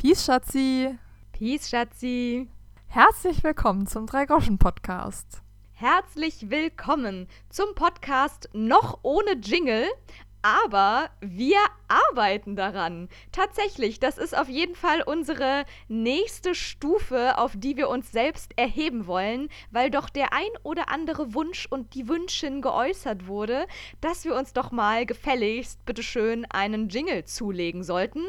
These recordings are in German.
Peace, Schatzi. Peace, Schatzi. Herzlich willkommen zum Drei-Groschen-Podcast. Herzlich willkommen zum Podcast noch ohne Jingle, aber wir arbeiten daran. Tatsächlich, das ist auf jeden Fall unsere nächste Stufe, auf die wir uns selbst erheben wollen, weil doch der ein oder andere Wunsch und die Wünschin geäußert wurde, dass wir uns doch mal gefälligst, bitteschön, einen Jingle zulegen sollten.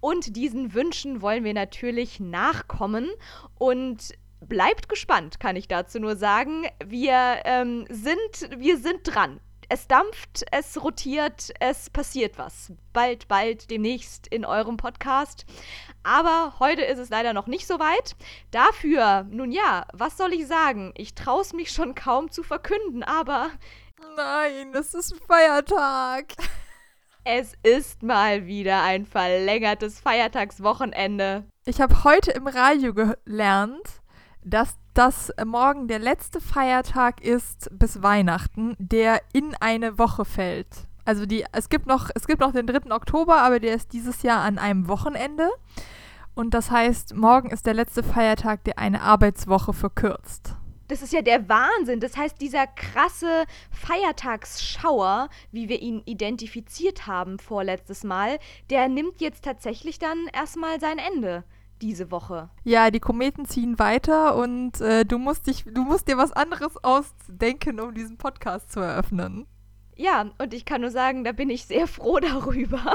Und diesen Wünschen wollen wir natürlich nachkommen und bleibt gespannt, kann ich dazu nur sagen. Wir ähm, sind, wir sind dran es dampft, es rotiert, es passiert was. Bald, bald, demnächst in eurem Podcast. Aber heute ist es leider noch nicht so weit. Dafür, nun ja, was soll ich sagen? Ich traue es mich schon kaum zu verkünden, aber. Nein, es ist Feiertag. Es ist mal wieder ein verlängertes Feiertagswochenende. Ich habe heute im Radio gelernt, dass das morgen der letzte Feiertag ist bis Weihnachten, der in eine Woche fällt. Also die, es gibt noch, es gibt noch den 3. Oktober, aber der ist dieses Jahr an einem Wochenende. Und das heißt, morgen ist der letzte Feiertag, der eine Arbeitswoche verkürzt. Das ist ja der Wahnsinn. Das heißt, dieser krasse Feiertagsschauer, wie wir ihn identifiziert haben vorletztes Mal, der nimmt jetzt tatsächlich dann erstmal sein Ende diese Woche. Ja, die Kometen ziehen weiter und äh, du musst dich, du musst dir was anderes ausdenken, um diesen Podcast zu eröffnen. Ja, und ich kann nur sagen, da bin ich sehr froh darüber.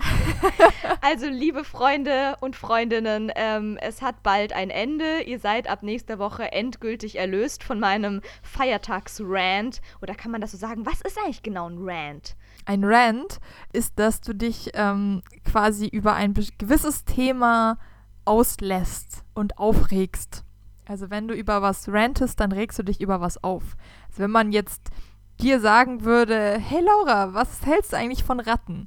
also, liebe Freunde und Freundinnen, ähm, es hat bald ein Ende. Ihr seid ab nächster Woche endgültig erlöst von meinem Feiertagsrant. Oder kann man das so sagen? Was ist eigentlich genau ein Rant? Ein Rant ist, dass du dich ähm, quasi über ein gewisses Thema auslässt und aufregst. Also wenn du über was rantest, dann regst du dich über was auf. Also wenn man jetzt dir sagen würde, hey Laura, was hältst du eigentlich von Ratten?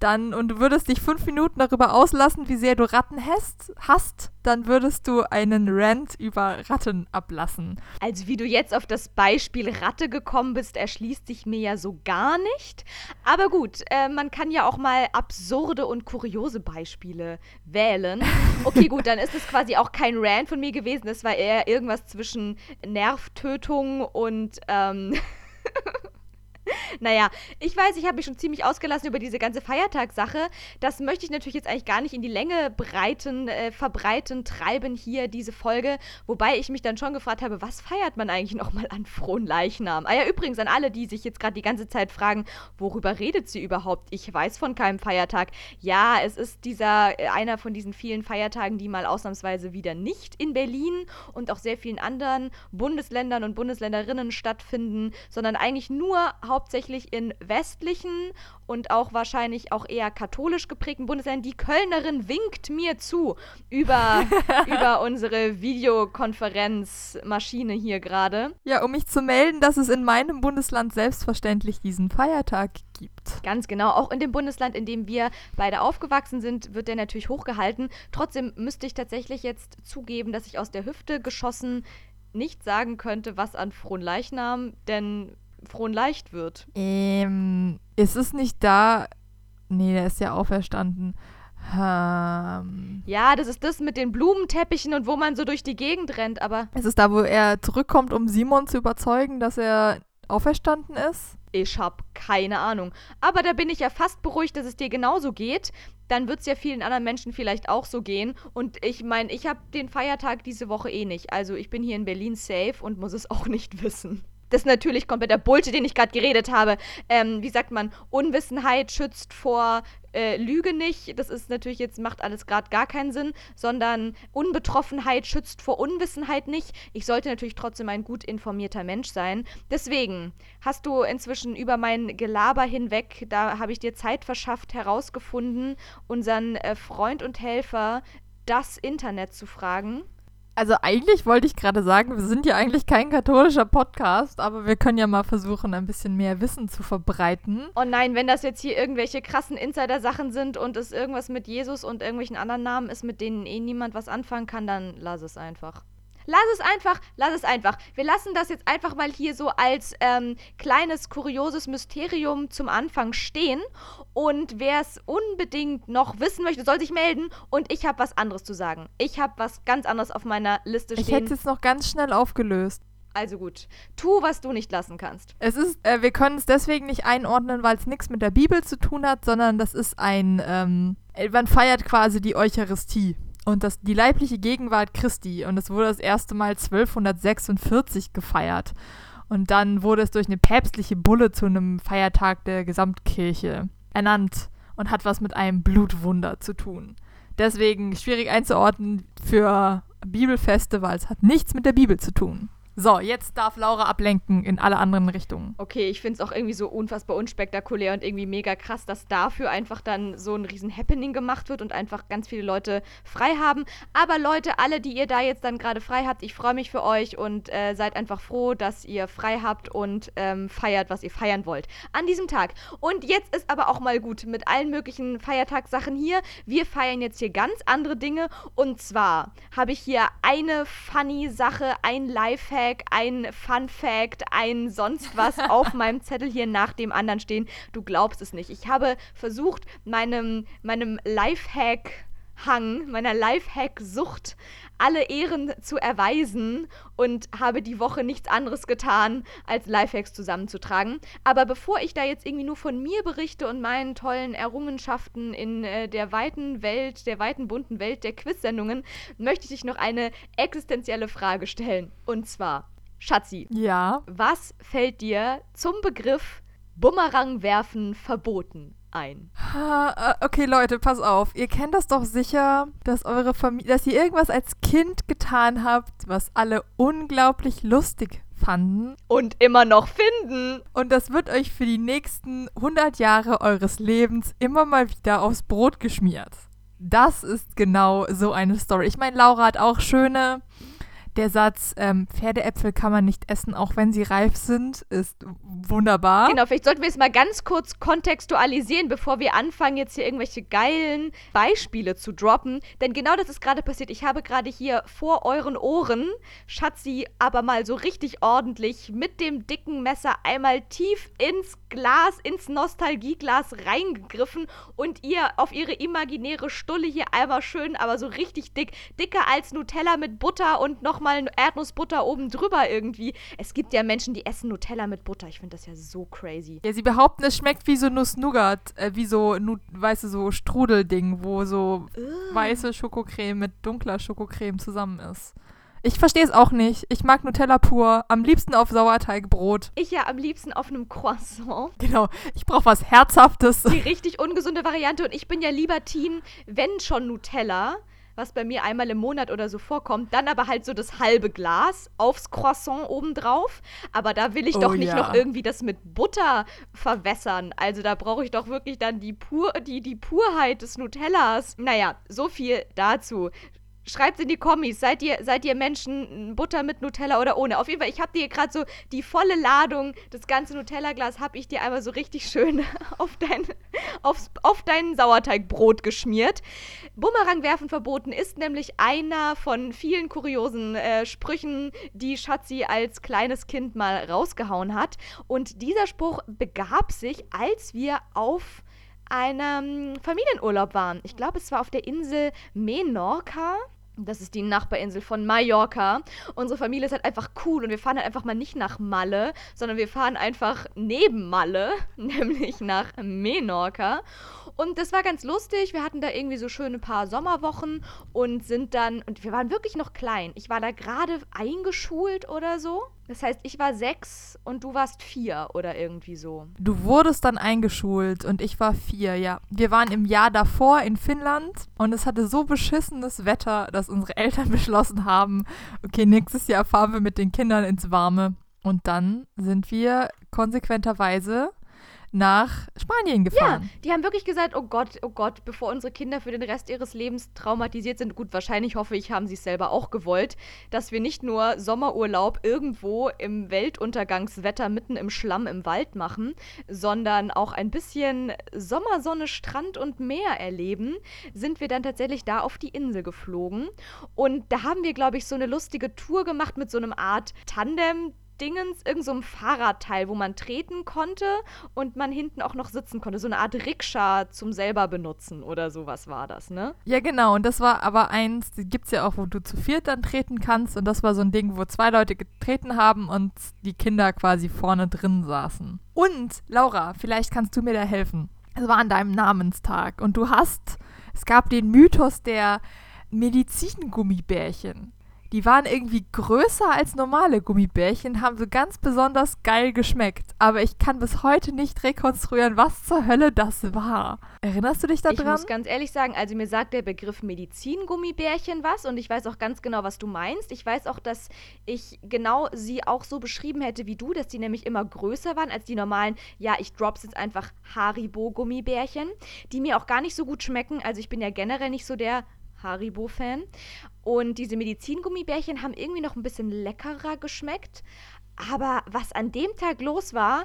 Dann und du würdest dich fünf Minuten darüber auslassen, wie sehr du Ratten hast, hast, dann würdest du einen Rant über Ratten ablassen. Also wie du jetzt auf das Beispiel Ratte gekommen bist, erschließt sich mir ja so gar nicht. Aber gut, äh, man kann ja auch mal absurde und kuriose Beispiele wählen. Okay, gut, dann ist es quasi auch kein Rant von mir gewesen. Es war eher irgendwas zwischen Nervtötung und ähm naja, ich weiß, ich habe mich schon ziemlich ausgelassen über diese ganze Feiertagssache. Das möchte ich natürlich jetzt eigentlich gar nicht in die Länge breiten, äh, verbreiten, treiben hier diese Folge. Wobei ich mich dann schon gefragt habe, was feiert man eigentlich nochmal an frohen Leichnam? Ah ja, übrigens an alle, die sich jetzt gerade die ganze Zeit fragen, worüber redet sie überhaupt? Ich weiß von keinem Feiertag. Ja, es ist dieser, äh, einer von diesen vielen Feiertagen, die mal ausnahmsweise wieder nicht in Berlin und auch sehr vielen anderen Bundesländern und Bundesländerinnen stattfinden, sondern eigentlich nur hauptsächlich in westlichen und auch wahrscheinlich auch eher katholisch geprägten Bundesländern. Die Kölnerin winkt mir zu über, über unsere Videokonferenzmaschine hier gerade. Ja, um mich zu melden, dass es in meinem Bundesland selbstverständlich diesen Feiertag gibt. Ganz genau. Auch in dem Bundesland, in dem wir beide aufgewachsen sind, wird der natürlich hochgehalten. Trotzdem müsste ich tatsächlich jetzt zugeben, dass ich aus der Hüfte geschossen nicht sagen könnte, was an Fronleichnam, denn Fronleicht wird. Ähm, ist es nicht da. Nee, der ist ja auferstanden. Ähm, ja, das ist das mit den Blumenteppichen und wo man so durch die Gegend rennt, aber. Ist es da, wo er zurückkommt, um Simon zu überzeugen, dass er auferstanden ist? Ich hab keine Ahnung. Aber da bin ich ja fast beruhigt, dass es dir genauso geht. Dann wird es ja vielen anderen Menschen vielleicht auch so gehen. Und ich meine, ich habe den Feiertag diese Woche eh nicht. Also ich bin hier in Berlin safe und muss es auch nicht wissen das ist natürlich kompletter Bullshit, den ich gerade geredet habe. Ähm, wie sagt man, Unwissenheit schützt vor äh, Lüge nicht. Das ist natürlich jetzt, macht alles gerade gar keinen Sinn, sondern Unbetroffenheit schützt vor Unwissenheit nicht. Ich sollte natürlich trotzdem ein gut informierter Mensch sein. Deswegen hast du inzwischen über mein Gelaber hinweg, da habe ich dir Zeit verschafft, herausgefunden, unseren äh, Freund und Helfer das Internet zu fragen. Also eigentlich wollte ich gerade sagen, wir sind ja eigentlich kein katholischer Podcast, aber wir können ja mal versuchen, ein bisschen mehr Wissen zu verbreiten. Oh nein, wenn das jetzt hier irgendwelche krassen Insider-Sachen sind und es irgendwas mit Jesus und irgendwelchen anderen Namen ist, mit denen eh niemand was anfangen kann, dann lass es einfach. Lass es einfach, lass es einfach. Wir lassen das jetzt einfach mal hier so als ähm, kleines, kurioses Mysterium zum Anfang stehen. Und wer es unbedingt noch wissen möchte, soll sich melden. Und ich habe was anderes zu sagen. Ich habe was ganz anderes auf meiner Liste stehen. Ich hätte es noch ganz schnell aufgelöst. Also gut, tu, was du nicht lassen kannst. Es ist, äh, wir können es deswegen nicht einordnen, weil es nichts mit der Bibel zu tun hat, sondern das ist ein, ähm, man feiert quasi die Eucharistie und das, die leibliche Gegenwart Christi. Und es wurde das erste Mal 1246 gefeiert. Und dann wurde es durch eine päpstliche Bulle zu einem Feiertag der Gesamtkirche ernannt und hat was mit einem Blutwunder zu tun. Deswegen schwierig einzuordnen für Bibelfeste, weil es hat nichts mit der Bibel zu tun. So, jetzt darf Laura ablenken in alle anderen Richtungen. Okay, ich finde es auch irgendwie so unfassbar unspektakulär und irgendwie mega krass, dass dafür einfach dann so ein riesen Happening gemacht wird und einfach ganz viele Leute frei haben. Aber Leute, alle, die ihr da jetzt dann gerade frei habt, ich freue mich für euch und äh, seid einfach froh, dass ihr frei habt und ähm, feiert, was ihr feiern wollt an diesem Tag. Und jetzt ist aber auch mal gut mit allen möglichen Feiertagssachen hier. Wir feiern jetzt hier ganz andere Dinge und zwar habe ich hier eine funny Sache, ein Lifehack Fact, ein Fun Fact, ein sonst was auf meinem Zettel hier nach dem anderen stehen. Du glaubst es nicht. Ich habe versucht, meinem, meinem Lifehack Hang, meiner Lifehack-Sucht alle Ehren zu erweisen und habe die Woche nichts anderes getan, als Lifehacks zusammenzutragen. Aber bevor ich da jetzt irgendwie nur von mir berichte und meinen tollen Errungenschaften in äh, der weiten Welt, der weiten bunten Welt der Quiz-Sendungen, möchte ich dich noch eine existenzielle Frage stellen. Und zwar, Schatzi. Ja. Was fällt dir zum Begriff Bumerang werfen verboten ein. Äh, okay, Leute, pass auf. Ihr kennt das doch sicher, dass eure Familie, dass ihr irgendwas als Kind getan habt, was alle unglaublich lustig fanden. Und immer noch finden. Und das wird euch für die nächsten 100 Jahre eures Lebens immer mal wieder aufs Brot geschmiert. Das ist genau so eine Story. Ich meine, Laura hat auch schöne der Satz, ähm, Pferdeäpfel kann man nicht essen, auch wenn sie reif sind, ist wunderbar. Genau, vielleicht sollten wir es mal ganz kurz kontextualisieren, bevor wir anfangen, jetzt hier irgendwelche geilen Beispiele zu droppen. Denn genau das ist gerade passiert. Ich habe gerade hier vor euren Ohren Schatzi aber mal so richtig ordentlich mit dem dicken Messer einmal tief ins Glas, ins Nostalgieglas reingegriffen und ihr auf ihre imaginäre Stulle hier einmal schön, aber so richtig dick, dicker als Nutella mit Butter und nochmal mal Erdnussbutter oben drüber irgendwie. Es gibt ja Menschen, die essen Nutella mit Butter. Ich finde das ja so crazy. Ja, sie behaupten, es schmeckt wie so Nuss-Nougat, äh, wie so, nu weißt du, so Strudelding, wo so Ugh. weiße Schokocreme mit dunkler Schokocreme zusammen ist. Ich verstehe es auch nicht. Ich mag Nutella pur. Am liebsten auf Sauerteigbrot. Ich ja am liebsten auf einem Croissant. Genau. Ich brauche was Herzhaftes. Die richtig ungesunde Variante. Und ich bin ja lieber Team, wenn schon Nutella, was bei mir einmal im Monat oder so vorkommt. Dann aber halt so das halbe Glas aufs Croissant obendrauf. Aber da will ich oh, doch nicht ja. noch irgendwie das mit Butter verwässern. Also da brauche ich doch wirklich dann die, Pur die, die Purheit des Nutellas. Naja, so viel dazu. Schreibt in die Kommis, seid ihr, seid ihr Menschen Butter mit Nutella oder ohne? Auf jeden Fall, ich habe dir gerade so die volle Ladung, das ganze Nutella-Glas habe ich dir einmal so richtig schön auf dein, aufs, auf dein Sauerteigbrot geschmiert. Bumerang werfen verboten ist nämlich einer von vielen kuriosen äh, Sprüchen, die Schatzi als kleines Kind mal rausgehauen hat. Und dieser Spruch begab sich, als wir auf einem Familienurlaub waren. Ich glaube, es war auf der Insel Menorca. Das ist die Nachbarinsel von Mallorca. Unsere Familie ist halt einfach cool und wir fahren halt einfach mal nicht nach Malle, sondern wir fahren einfach neben Malle, nämlich nach Menorca. Und das war ganz lustig. Wir hatten da irgendwie so schöne paar Sommerwochen und sind dann, und wir waren wirklich noch klein. Ich war da gerade eingeschult oder so. Das heißt, ich war sechs und du warst vier oder irgendwie so. Du wurdest dann eingeschult und ich war vier, ja. Wir waren im Jahr davor in Finnland und es hatte so beschissenes Wetter, dass unsere Eltern beschlossen haben, okay, nächstes Jahr fahren wir mit den Kindern ins Warme. Und dann sind wir konsequenterweise nach Spanien gefahren. Ja, die haben wirklich gesagt, oh Gott, oh Gott, bevor unsere Kinder für den Rest ihres Lebens traumatisiert sind, gut, wahrscheinlich hoffe ich, haben sie es selber auch gewollt, dass wir nicht nur Sommerurlaub irgendwo im Weltuntergangswetter mitten im Schlamm im Wald machen, sondern auch ein bisschen Sommersonne, Strand und Meer erleben, sind wir dann tatsächlich da auf die Insel geflogen. Und da haben wir, glaube ich, so eine lustige Tour gemacht mit so einem Art Tandem. Dingens, irgend so Fahrradteil, wo man treten konnte und man hinten auch noch sitzen konnte. So eine Art Rikscha zum selber benutzen oder sowas war das, ne? Ja, genau. Und das war aber eins, die gibt es ja auch, wo du zu viert dann treten kannst. Und das war so ein Ding, wo zwei Leute getreten haben und die Kinder quasi vorne drin saßen. Und, Laura, vielleicht kannst du mir da helfen. Es war an deinem Namenstag und du hast, es gab den Mythos der Medizingummibärchen. Die waren irgendwie größer als normale Gummibärchen, haben so ganz besonders geil geschmeckt. Aber ich kann bis heute nicht rekonstruieren, was zur Hölle das war. Erinnerst du dich daran? Ich muss ganz ehrlich sagen, also mir sagt der Begriff Medizingummibärchen was und ich weiß auch ganz genau, was du meinst. Ich weiß auch, dass ich genau sie auch so beschrieben hätte wie du, dass die nämlich immer größer waren als die normalen, ja, ich drops jetzt einfach Haribo-Gummibärchen, die mir auch gar nicht so gut schmecken. Also ich bin ja generell nicht so der Haribo-Fan. Und diese Medizingummibärchen haben irgendwie noch ein bisschen leckerer geschmeckt. Aber was an dem Tag los war,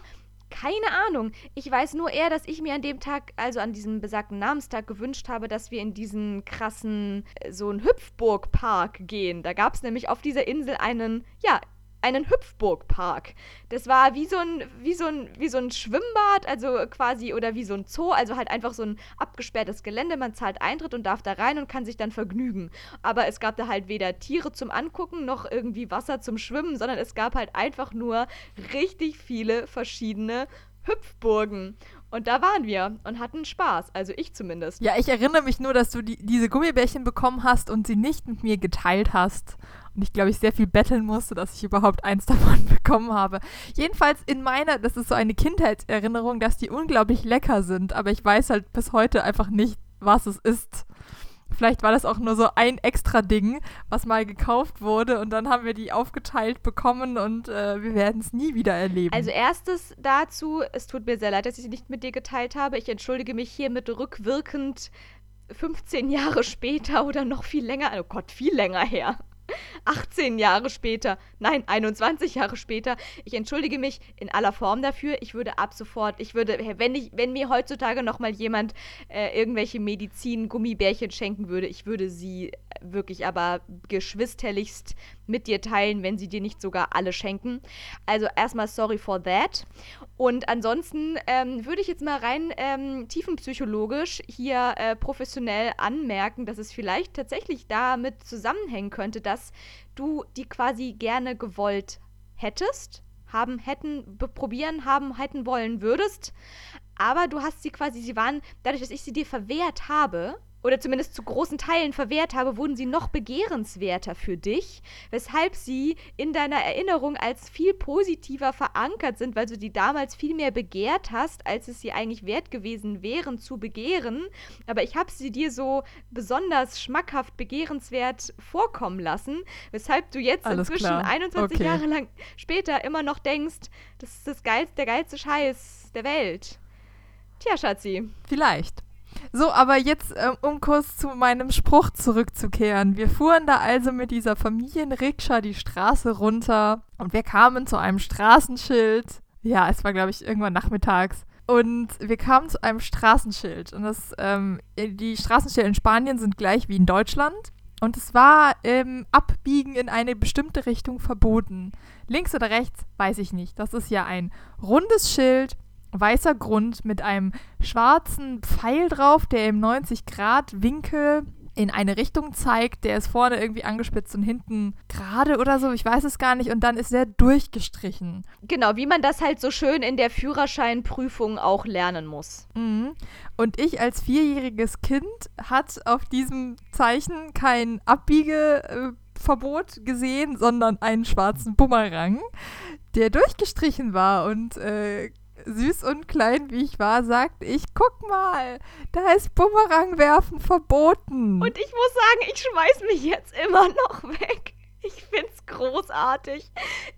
keine Ahnung. Ich weiß nur eher, dass ich mir an dem Tag, also an diesem besagten Namenstag, gewünscht habe, dass wir in diesen krassen, äh, so einen Hüpfburgpark gehen. Da gab es nämlich auf dieser Insel einen, ja, einen Hüpfburgpark. Das war wie so ein, wie so ein, wie so ein Schwimmbad, also quasi, oder wie so ein Zoo, also halt einfach so ein abgesperrtes Gelände. Man zahlt Eintritt und darf da rein und kann sich dann vergnügen. Aber es gab da halt weder Tiere zum Angucken noch irgendwie Wasser zum Schwimmen, sondern es gab halt einfach nur richtig viele verschiedene Hüpfburgen. Und da waren wir und hatten Spaß, also ich zumindest. Ja, ich erinnere mich nur, dass du die, diese Gummibärchen bekommen hast und sie nicht mit mir geteilt hast. Und ich glaube, ich sehr viel betteln musste, dass ich überhaupt eins davon bekommen habe. Jedenfalls in meiner, das ist so eine Kindheitserinnerung, dass die unglaublich lecker sind, aber ich weiß halt bis heute einfach nicht, was es ist. Vielleicht war das auch nur so ein extra Ding, was mal gekauft wurde und dann haben wir die aufgeteilt bekommen und äh, wir werden es nie wieder erleben. Also erstes dazu, es tut mir sehr leid, dass ich sie nicht mit dir geteilt habe. Ich entschuldige mich hiermit rückwirkend 15 Jahre später oder noch viel länger, oh Gott, viel länger her. 18 Jahre später, nein, 21 Jahre später. Ich entschuldige mich in aller Form dafür. Ich würde ab sofort, ich würde, wenn, ich, wenn mir heutzutage nochmal jemand äh, irgendwelche Medizin-Gummibärchen schenken würde, ich würde sie wirklich aber geschwisterlichst mit dir teilen, wenn sie dir nicht sogar alle schenken. Also erstmal sorry for that. Und ansonsten ähm, würde ich jetzt mal rein ähm, tiefenpsychologisch hier äh, professionell anmerken, dass es vielleicht tatsächlich damit zusammenhängen könnte, dass du die quasi gerne gewollt hättest, haben, hätten, probieren, haben, hätten wollen würdest. Aber du hast sie quasi, sie waren, dadurch, dass ich sie dir verwehrt habe, oder zumindest zu großen Teilen verwehrt habe, wurden sie noch begehrenswerter für dich, weshalb sie in deiner Erinnerung als viel positiver verankert sind, weil du die damals viel mehr begehrt hast, als es sie eigentlich wert gewesen wären zu begehren. Aber ich habe sie dir so besonders schmackhaft begehrenswert vorkommen lassen, weshalb du jetzt Alles inzwischen klar. 21 Okay. Jahre lang später immer noch denkst, das ist das geilste, der geilste Scheiß der Welt. Tja, Schatzi. Vielleicht. So, aber jetzt, ähm, um kurz zu meinem Spruch zurückzukehren. Wir fuhren da also mit dieser Familienrikscha die Straße runter und wir kamen zu einem Straßenschild. Ja, es war, glaube ich, irgendwann nachmittags. Und wir kamen zu einem Straßenschild. Und das, ähm, die Straßenschilder in Spanien sind gleich wie in Deutschland. Und es war im Abbiegen in eine bestimmte Richtung verboten. Links oder rechts, weiß ich nicht. Das ist ja ein rundes Schild, weißer Grund mit einem schwarzen Pfeil drauf, der im 90-Grad-Winkel in eine Richtung zeigt. Der ist vorne irgendwie angespitzt und hinten gerade oder so. Ich weiß es gar nicht. Und dann ist der durchgestrichen. Genau, wie man das halt so schön in der Führerscheinprüfung auch lernen muss. Mhm. Und ich als vierjähriges Kind hat auf diesem Zeichen kein Abbiegeverbot gesehen, sondern einen schwarzen Bumerang, der durchgestrichen war. Und äh, süß und klein wie ich war, sagte ich, guck mal, da ist Bumerangwerfen verboten. Und ich muss sagen, ich schmeiß mich jetzt immer noch weg. Ich find's großartig.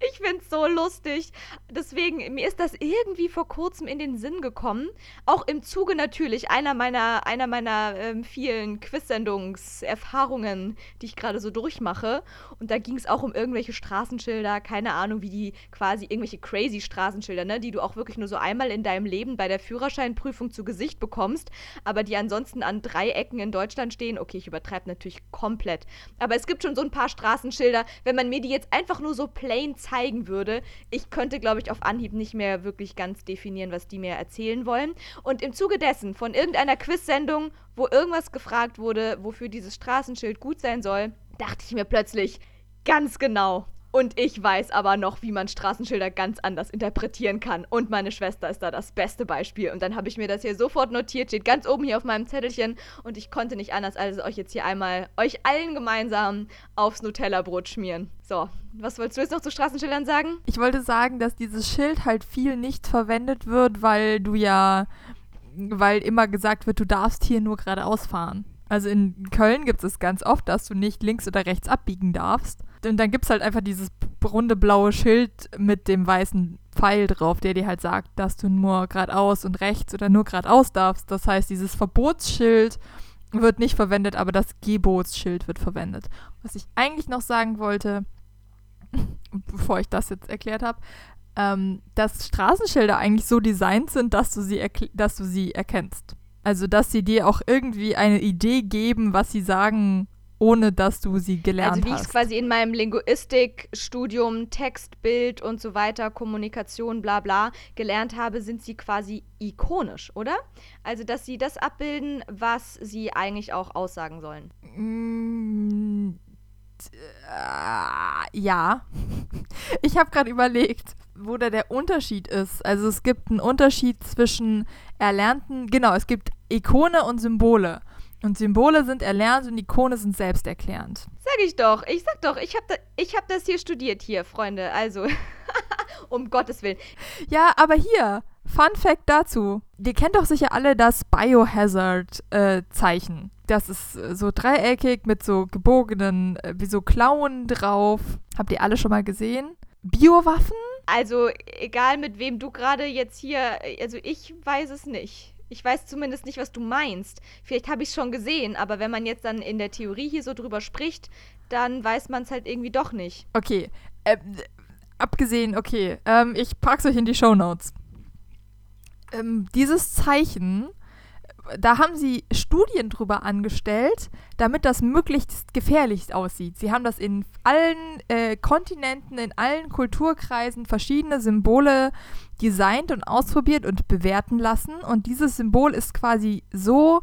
Ich finde es so lustig. Deswegen, mir ist das irgendwie vor kurzem in den Sinn gekommen. Auch im Zuge natürlich einer meiner, einer meiner ähm, vielen Quiz-Sendungserfahrungen, die ich gerade so durchmache. Und da ging es auch um irgendwelche Straßenschilder, keine Ahnung, wie die quasi irgendwelche crazy Straßenschilder, ne, die du auch wirklich nur so einmal in deinem Leben bei der Führerscheinprüfung zu Gesicht bekommst, aber die ansonsten an drei Ecken in Deutschland stehen. Okay, ich übertreibe natürlich komplett. Aber es gibt schon so ein paar Straßenschilder, wenn man mir die jetzt einfach nur so plain zeigen würde, ich könnte, glaube ich, auf Anhieb nicht mehr wirklich ganz definieren, was die mir erzählen wollen. Und im Zuge dessen, von irgendeiner Quiz-Sendung, wo irgendwas gefragt wurde, wofür dieses Straßenschild gut sein soll, dachte ich mir plötzlich, ganz genau, und ich weiß aber noch, wie man Straßenschilder ganz anders interpretieren kann. Und meine Schwester ist da das beste Beispiel. Und dann habe ich mir das hier sofort notiert, steht ganz oben hier auf meinem Zettelchen. Und ich konnte nicht anders, als euch jetzt hier einmal, euch allen gemeinsam aufs Nutella-Brot schmieren. So, was wolltest du jetzt noch zu Straßenschildern sagen? Ich wollte sagen, dass dieses Schild halt viel nicht verwendet wird, weil du ja, weil immer gesagt wird, du darfst hier nur geradeaus fahren. Also in Köln gibt es ganz oft, dass du nicht links oder rechts abbiegen darfst. Und dann gibt es halt einfach dieses runde blaue Schild mit dem weißen Pfeil drauf, der dir halt sagt, dass du nur geradeaus und rechts oder nur geradeaus darfst. Das heißt, dieses Verbotsschild wird nicht verwendet, aber das Gebotsschild wird verwendet. Was ich eigentlich noch sagen wollte, bevor ich das jetzt erklärt habe, ähm, dass Straßenschilder eigentlich so designt sind, dass du sie, dass du sie erkennst. Also, dass sie dir auch irgendwie eine Idee geben, was sie sagen, ohne dass du sie gelernt hast. Also, wie ich es quasi in meinem Linguistikstudium, Text, Bild und so weiter, Kommunikation, bla bla, gelernt habe, sind sie quasi ikonisch, oder? Also, dass sie das abbilden, was sie eigentlich auch aussagen sollen. Mm, äh, ja. Ich habe gerade überlegt, wo da der Unterschied ist. Also es gibt einen Unterschied zwischen erlernten, genau, es gibt Ikone und Symbole. Und Symbole sind erlernt und Ikone sind selbsterklärend. Sag ich doch. Ich sag doch, ich habe da, hab das hier studiert hier, Freunde. Also, um Gottes Willen. Ja, aber hier, Fun Fact dazu. Ihr kennt doch sicher alle das Biohazard-Zeichen. Äh, das ist äh, so dreieckig mit so gebogenen, äh, wie so Klauen drauf. Habt ihr alle schon mal gesehen? Biowaffen? Also, egal mit wem du gerade jetzt hier, also ich weiß es nicht. Ich weiß zumindest nicht, was du meinst. Vielleicht habe ich es schon gesehen, aber wenn man jetzt dann in der Theorie hier so drüber spricht, dann weiß man es halt irgendwie doch nicht. Okay. Äh, abgesehen, okay. Ähm, ich pack's euch in die Show Notes. Ähm, dieses Zeichen da haben sie Studien drüber angestellt, damit das möglichst gefährlich aussieht. Sie haben das in allen äh, Kontinenten, in allen Kulturkreisen verschiedene Symbole designt und ausprobiert und bewerten lassen. Und dieses Symbol ist quasi so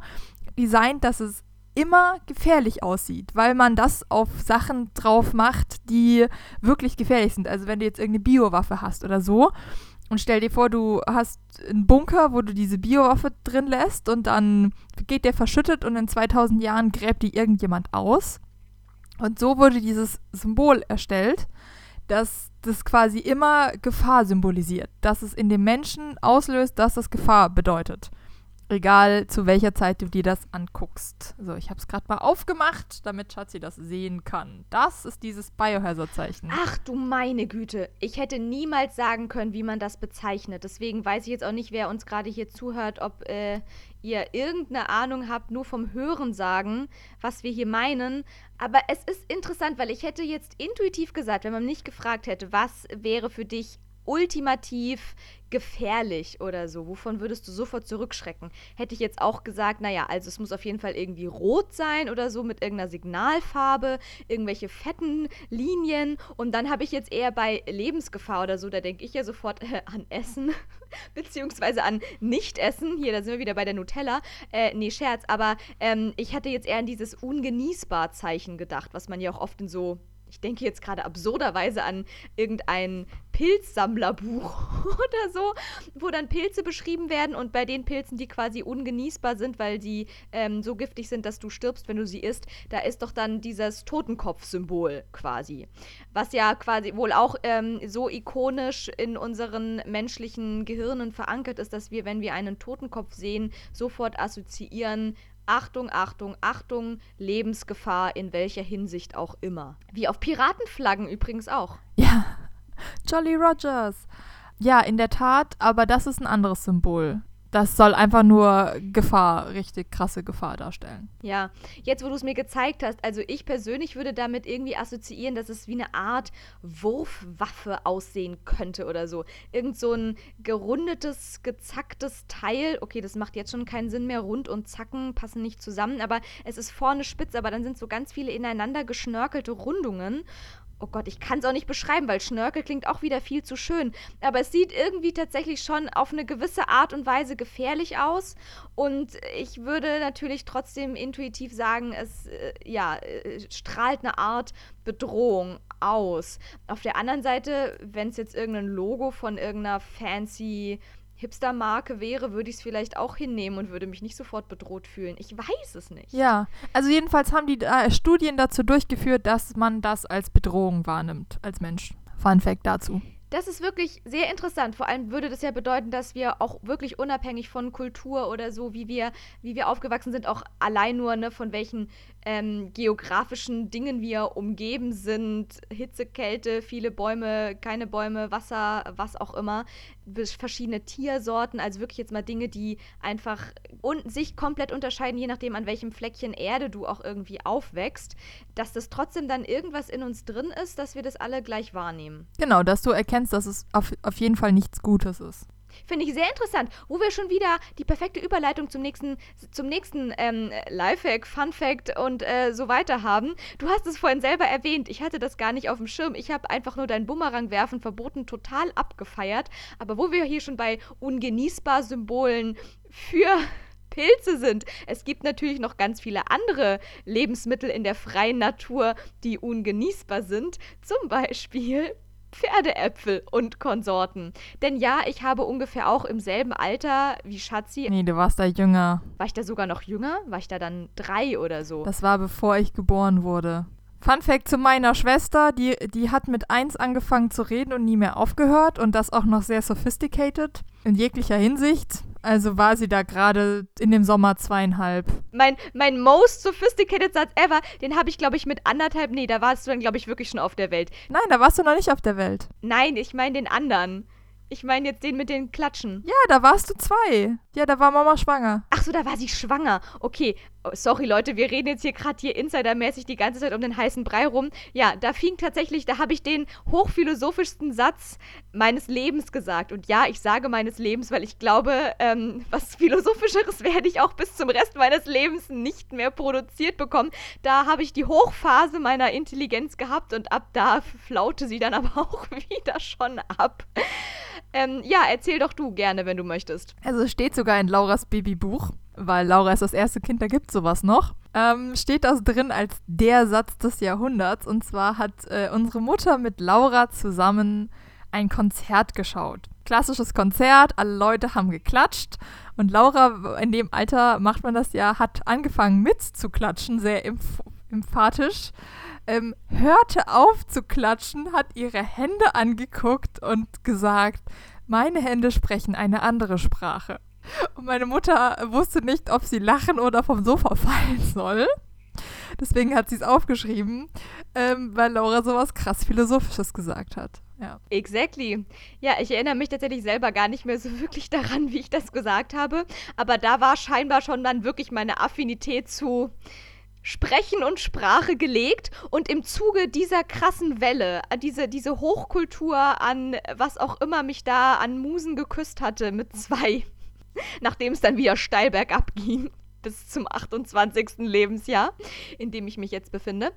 designt, dass es immer gefährlich aussieht, weil man das auf Sachen drauf macht, die wirklich gefährlich sind. Also wenn du jetzt irgendeine Biowaffe hast oder so, und stell dir vor, du hast einen Bunker, wo du diese Biowaffe drin lässt und dann geht der verschüttet und in 2000 Jahren gräbt die irgendjemand aus. Und so wurde dieses Symbol erstellt, dass das quasi immer Gefahr symbolisiert, dass es in dem Menschen auslöst, dass das Gefahr bedeutet. Egal zu welcher Zeit du dir das anguckst. So, ich habe es gerade mal aufgemacht, damit Schatzi das sehen kann. Das ist dieses Biohazard-Zeichen. Ach du meine Güte. Ich hätte niemals sagen können, wie man das bezeichnet. Deswegen weiß ich jetzt auch nicht, wer uns gerade hier zuhört, ob äh, ihr irgendeine Ahnung habt, nur vom Hören sagen, was wir hier meinen. Aber es ist interessant, weil ich hätte jetzt intuitiv gesagt, wenn man mich gefragt hätte, was wäre für dich ultimativ gefährlich oder so? Wovon würdest du sofort zurückschrecken? Hätte ich jetzt auch gesagt, naja, also es muss auf jeden Fall irgendwie rot sein oder so mit irgendeiner Signalfarbe, irgendwelche fetten Linien. Und dann habe ich jetzt eher bei Lebensgefahr oder so, da denke ich ja sofort äh, an Essen, beziehungsweise an Nicht-Essen. Hier, da sind wir wieder bei der Nutella. Äh, nee, Scherz, aber ähm, ich hatte jetzt eher an dieses ungenießbar Zeichen gedacht, was man ja auch oft in so ich denke jetzt gerade absurderweise an irgendein Pilzsammlerbuch oder so, wo dann Pilze beschrieben werden und bei den Pilzen, die quasi ungenießbar sind, weil sie ähm, so giftig sind, dass du stirbst, wenn du sie isst, da ist doch dann dieses Totenkopf-Symbol quasi. Was ja quasi wohl auch ähm, so ikonisch in unseren menschlichen Gehirnen verankert ist, dass wir, wenn wir einen Totenkopf sehen, sofort assoziieren, Achtung, Achtung, Achtung, Lebensgefahr in welcher Hinsicht auch immer. Wie auf Piratenflaggen übrigens auch. Ja, Jolly Rogers. Ja, in der Tat, aber das ist ein anderes Symbol. Das soll einfach nur Gefahr, richtig krasse Gefahr darstellen. Ja, jetzt wo du es mir gezeigt hast, also ich persönlich würde damit irgendwie assoziieren, dass es wie eine Art Wurfwaffe aussehen könnte oder so. Irgend so ein gerundetes, gezacktes Teil. Okay, das macht jetzt schon keinen Sinn mehr. Rund und Zacken passen nicht zusammen, aber es ist vorne spitz, aber dann sind so ganz viele ineinander geschnörkelte Rundungen oh Gott, ich kann es auch nicht beschreiben, weil Schnörkel klingt auch wieder viel zu schön. Aber es sieht irgendwie tatsächlich schon auf eine gewisse Art und Weise gefährlich aus. Und ich würde natürlich trotzdem intuitiv sagen, es äh, ja, äh, strahlt eine Art Bedrohung aus. Auf der anderen Seite, wenn es jetzt irgendein Logo von irgendeiner fancy Hipster-Marke wäre, würde ich es vielleicht auch hinnehmen und würde mich nicht sofort bedroht fühlen. Ich weiß es nicht. Ja, also jedenfalls haben die äh, Studien dazu durchgeführt, dass man das als Bedrohung wahrnimmt, als Mensch. Fun Fact dazu. Das ist wirklich sehr interessant. Vor allem würde das ja bedeuten, dass wir auch wirklich unabhängig von Kultur oder so, wie wir, wie wir aufgewachsen sind, auch allein nur ne, von welchen ähm, geografischen Dingen wir umgeben sind, Hitze, Kälte, viele Bäume, keine Bäume, Wasser, was auch immer, verschiedene Tiersorten, also wirklich jetzt mal Dinge, die einfach sich komplett unterscheiden, je nachdem, an welchem Fleckchen Erde du auch irgendwie aufwächst, dass das trotzdem dann irgendwas in uns drin ist, dass wir das alle gleich wahrnehmen. Genau, dass du erkennst, dass es auf, auf jeden Fall nichts Gutes ist. Finde ich sehr interessant, wo wir schon wieder die perfekte Überleitung zum nächsten, zum nächsten ähm, Lifehack, Funfact und äh, so weiter haben. Du hast es vorhin selber erwähnt, ich hatte das gar nicht auf dem Schirm. Ich habe einfach nur dein Bumerang werfen verboten total abgefeiert. Aber wo wir hier schon bei ungenießbar Symbolen für Pilze sind. Es gibt natürlich noch ganz viele andere Lebensmittel in der freien Natur, die ungenießbar sind. Zum Beispiel Pferdeäpfel und Konsorten. Denn ja, ich habe ungefähr auch im selben Alter wie Schatzi. Nee, du warst da jünger. War ich da sogar noch jünger? War ich da dann drei oder so? Das war bevor ich geboren wurde. Fun Fact zu meiner Schwester, die, die hat mit eins angefangen zu reden und nie mehr aufgehört und das auch noch sehr sophisticated in jeglicher Hinsicht. Also war sie da gerade in dem Sommer zweieinhalb. Mein, mein most sophisticated Satz ever, den habe ich, glaube ich, mit anderthalb. Nee, da warst du dann, glaube ich, wirklich schon auf der Welt. Nein, da warst du noch nicht auf der Welt. Nein, ich meine den anderen. Ich meine jetzt den mit den Klatschen. Ja, da warst du zwei. Ja, da war Mama schwanger. Ach so, da war sie schwanger. Okay. Oh, sorry, Leute, wir reden jetzt hier gerade hier insidermäßig die ganze Zeit um den heißen Brei rum. Ja, da fing tatsächlich, da habe ich den hochphilosophischsten Satz meines Lebens gesagt. Und ja, ich sage meines Lebens, weil ich glaube, ähm, was Philosophischeres werde ich auch bis zum Rest meines Lebens nicht mehr produziert bekommen. Da habe ich die Hochphase meiner Intelligenz gehabt und ab da flaute sie dann aber auch wieder schon ab. Ähm, ja, erzähl doch du gerne, wenn du möchtest. Also steht sogar in Lauras Babybuch, weil Laura ist das erste Kind, da gibt sowas noch. Ähm, steht das drin als der Satz des Jahrhunderts. Und zwar hat äh, unsere Mutter mit Laura zusammen ein Konzert geschaut. Klassisches Konzert, alle Leute haben geklatscht und Laura, in dem Alter macht man das ja, hat angefangen mitzuklatschen, sehr emph emphatisch ähm, hörte auf zu klatschen, hat ihre Hände angeguckt und gesagt, meine Hände sprechen eine andere Sprache. Und meine Mutter wusste nicht, ob sie lachen oder vom Sofa fallen soll. Deswegen hat sie es aufgeschrieben, ähm, weil Laura sowas krass Philosophisches gesagt hat. Ja. Exactly. Ja, ich erinnere mich tatsächlich selber gar nicht mehr so wirklich daran, wie ich das gesagt habe. Aber da war scheinbar schon dann wirklich meine Affinität zu Sprechen und Sprache gelegt und im Zuge dieser krassen Welle, äh, diese, diese Hochkultur an was auch immer mich da an Musen geküsst hatte mit zwei, nachdem es dann wieder steil bergab ging bis zum 28. Lebensjahr, in dem ich mich jetzt befinde,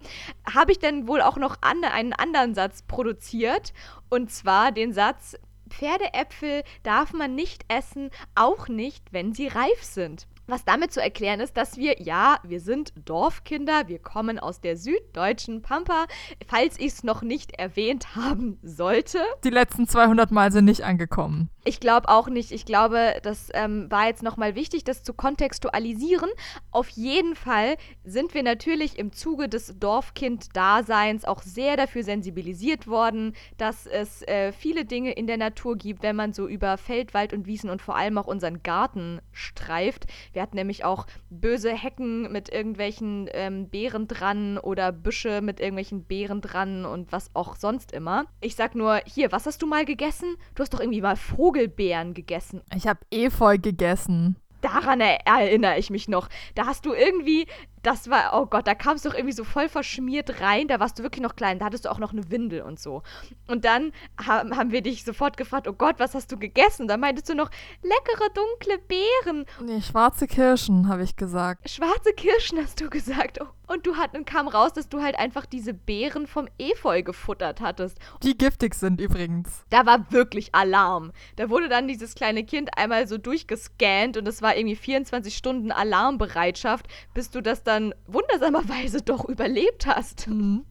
habe ich dann wohl auch noch an, einen anderen Satz produziert und zwar den Satz, Pferdeäpfel darf man nicht essen, auch nicht, wenn sie reif sind. Was damit zu erklären ist, dass wir, ja, wir sind Dorfkinder, wir kommen aus der süddeutschen Pampa, falls ich es noch nicht erwähnt haben sollte. Die letzten 200 Mal sind nicht angekommen. Ich glaube auch nicht. Ich glaube, das ähm, war jetzt nochmal wichtig, das zu kontextualisieren. Auf jeden Fall sind wir natürlich im Zuge des Dorfkind-Daseins auch sehr dafür sensibilisiert worden, dass es äh, viele Dinge in der Natur gibt, wenn man so über Feld, Wald und Wiesen und vor allem auch unseren Garten streift. Wir hatten nämlich auch böse Hecken mit irgendwelchen ähm, Beeren dran oder Büsche mit irgendwelchen Beeren dran und was auch sonst immer. Ich sag nur, hier, was hast du mal gegessen? Du hast doch irgendwie mal Vogelbeeren gegessen. Ich habe Efeu gegessen. Daran erinnere ich mich noch. Da hast du irgendwie das war, oh Gott, da kamst du doch irgendwie so voll verschmiert rein. Da warst du wirklich noch klein. Da hattest du auch noch eine Windel und so. Und dann haben, haben wir dich sofort gefragt, oh Gott, was hast du gegessen? Da meintest du noch, leckere dunkle Beeren. Nee, schwarze Kirschen, habe ich gesagt. Schwarze Kirschen hast du gesagt. Oh. Und du hat, und kam raus, dass du halt einfach diese Beeren vom Efeu gefuttert hattest. Die giftig sind übrigens. Da war wirklich Alarm. Da wurde dann dieses kleine Kind einmal so durchgescannt und es war irgendwie 24 Stunden Alarmbereitschaft, bis du das dann dann wundersamerweise doch überlebt hast. Mhm.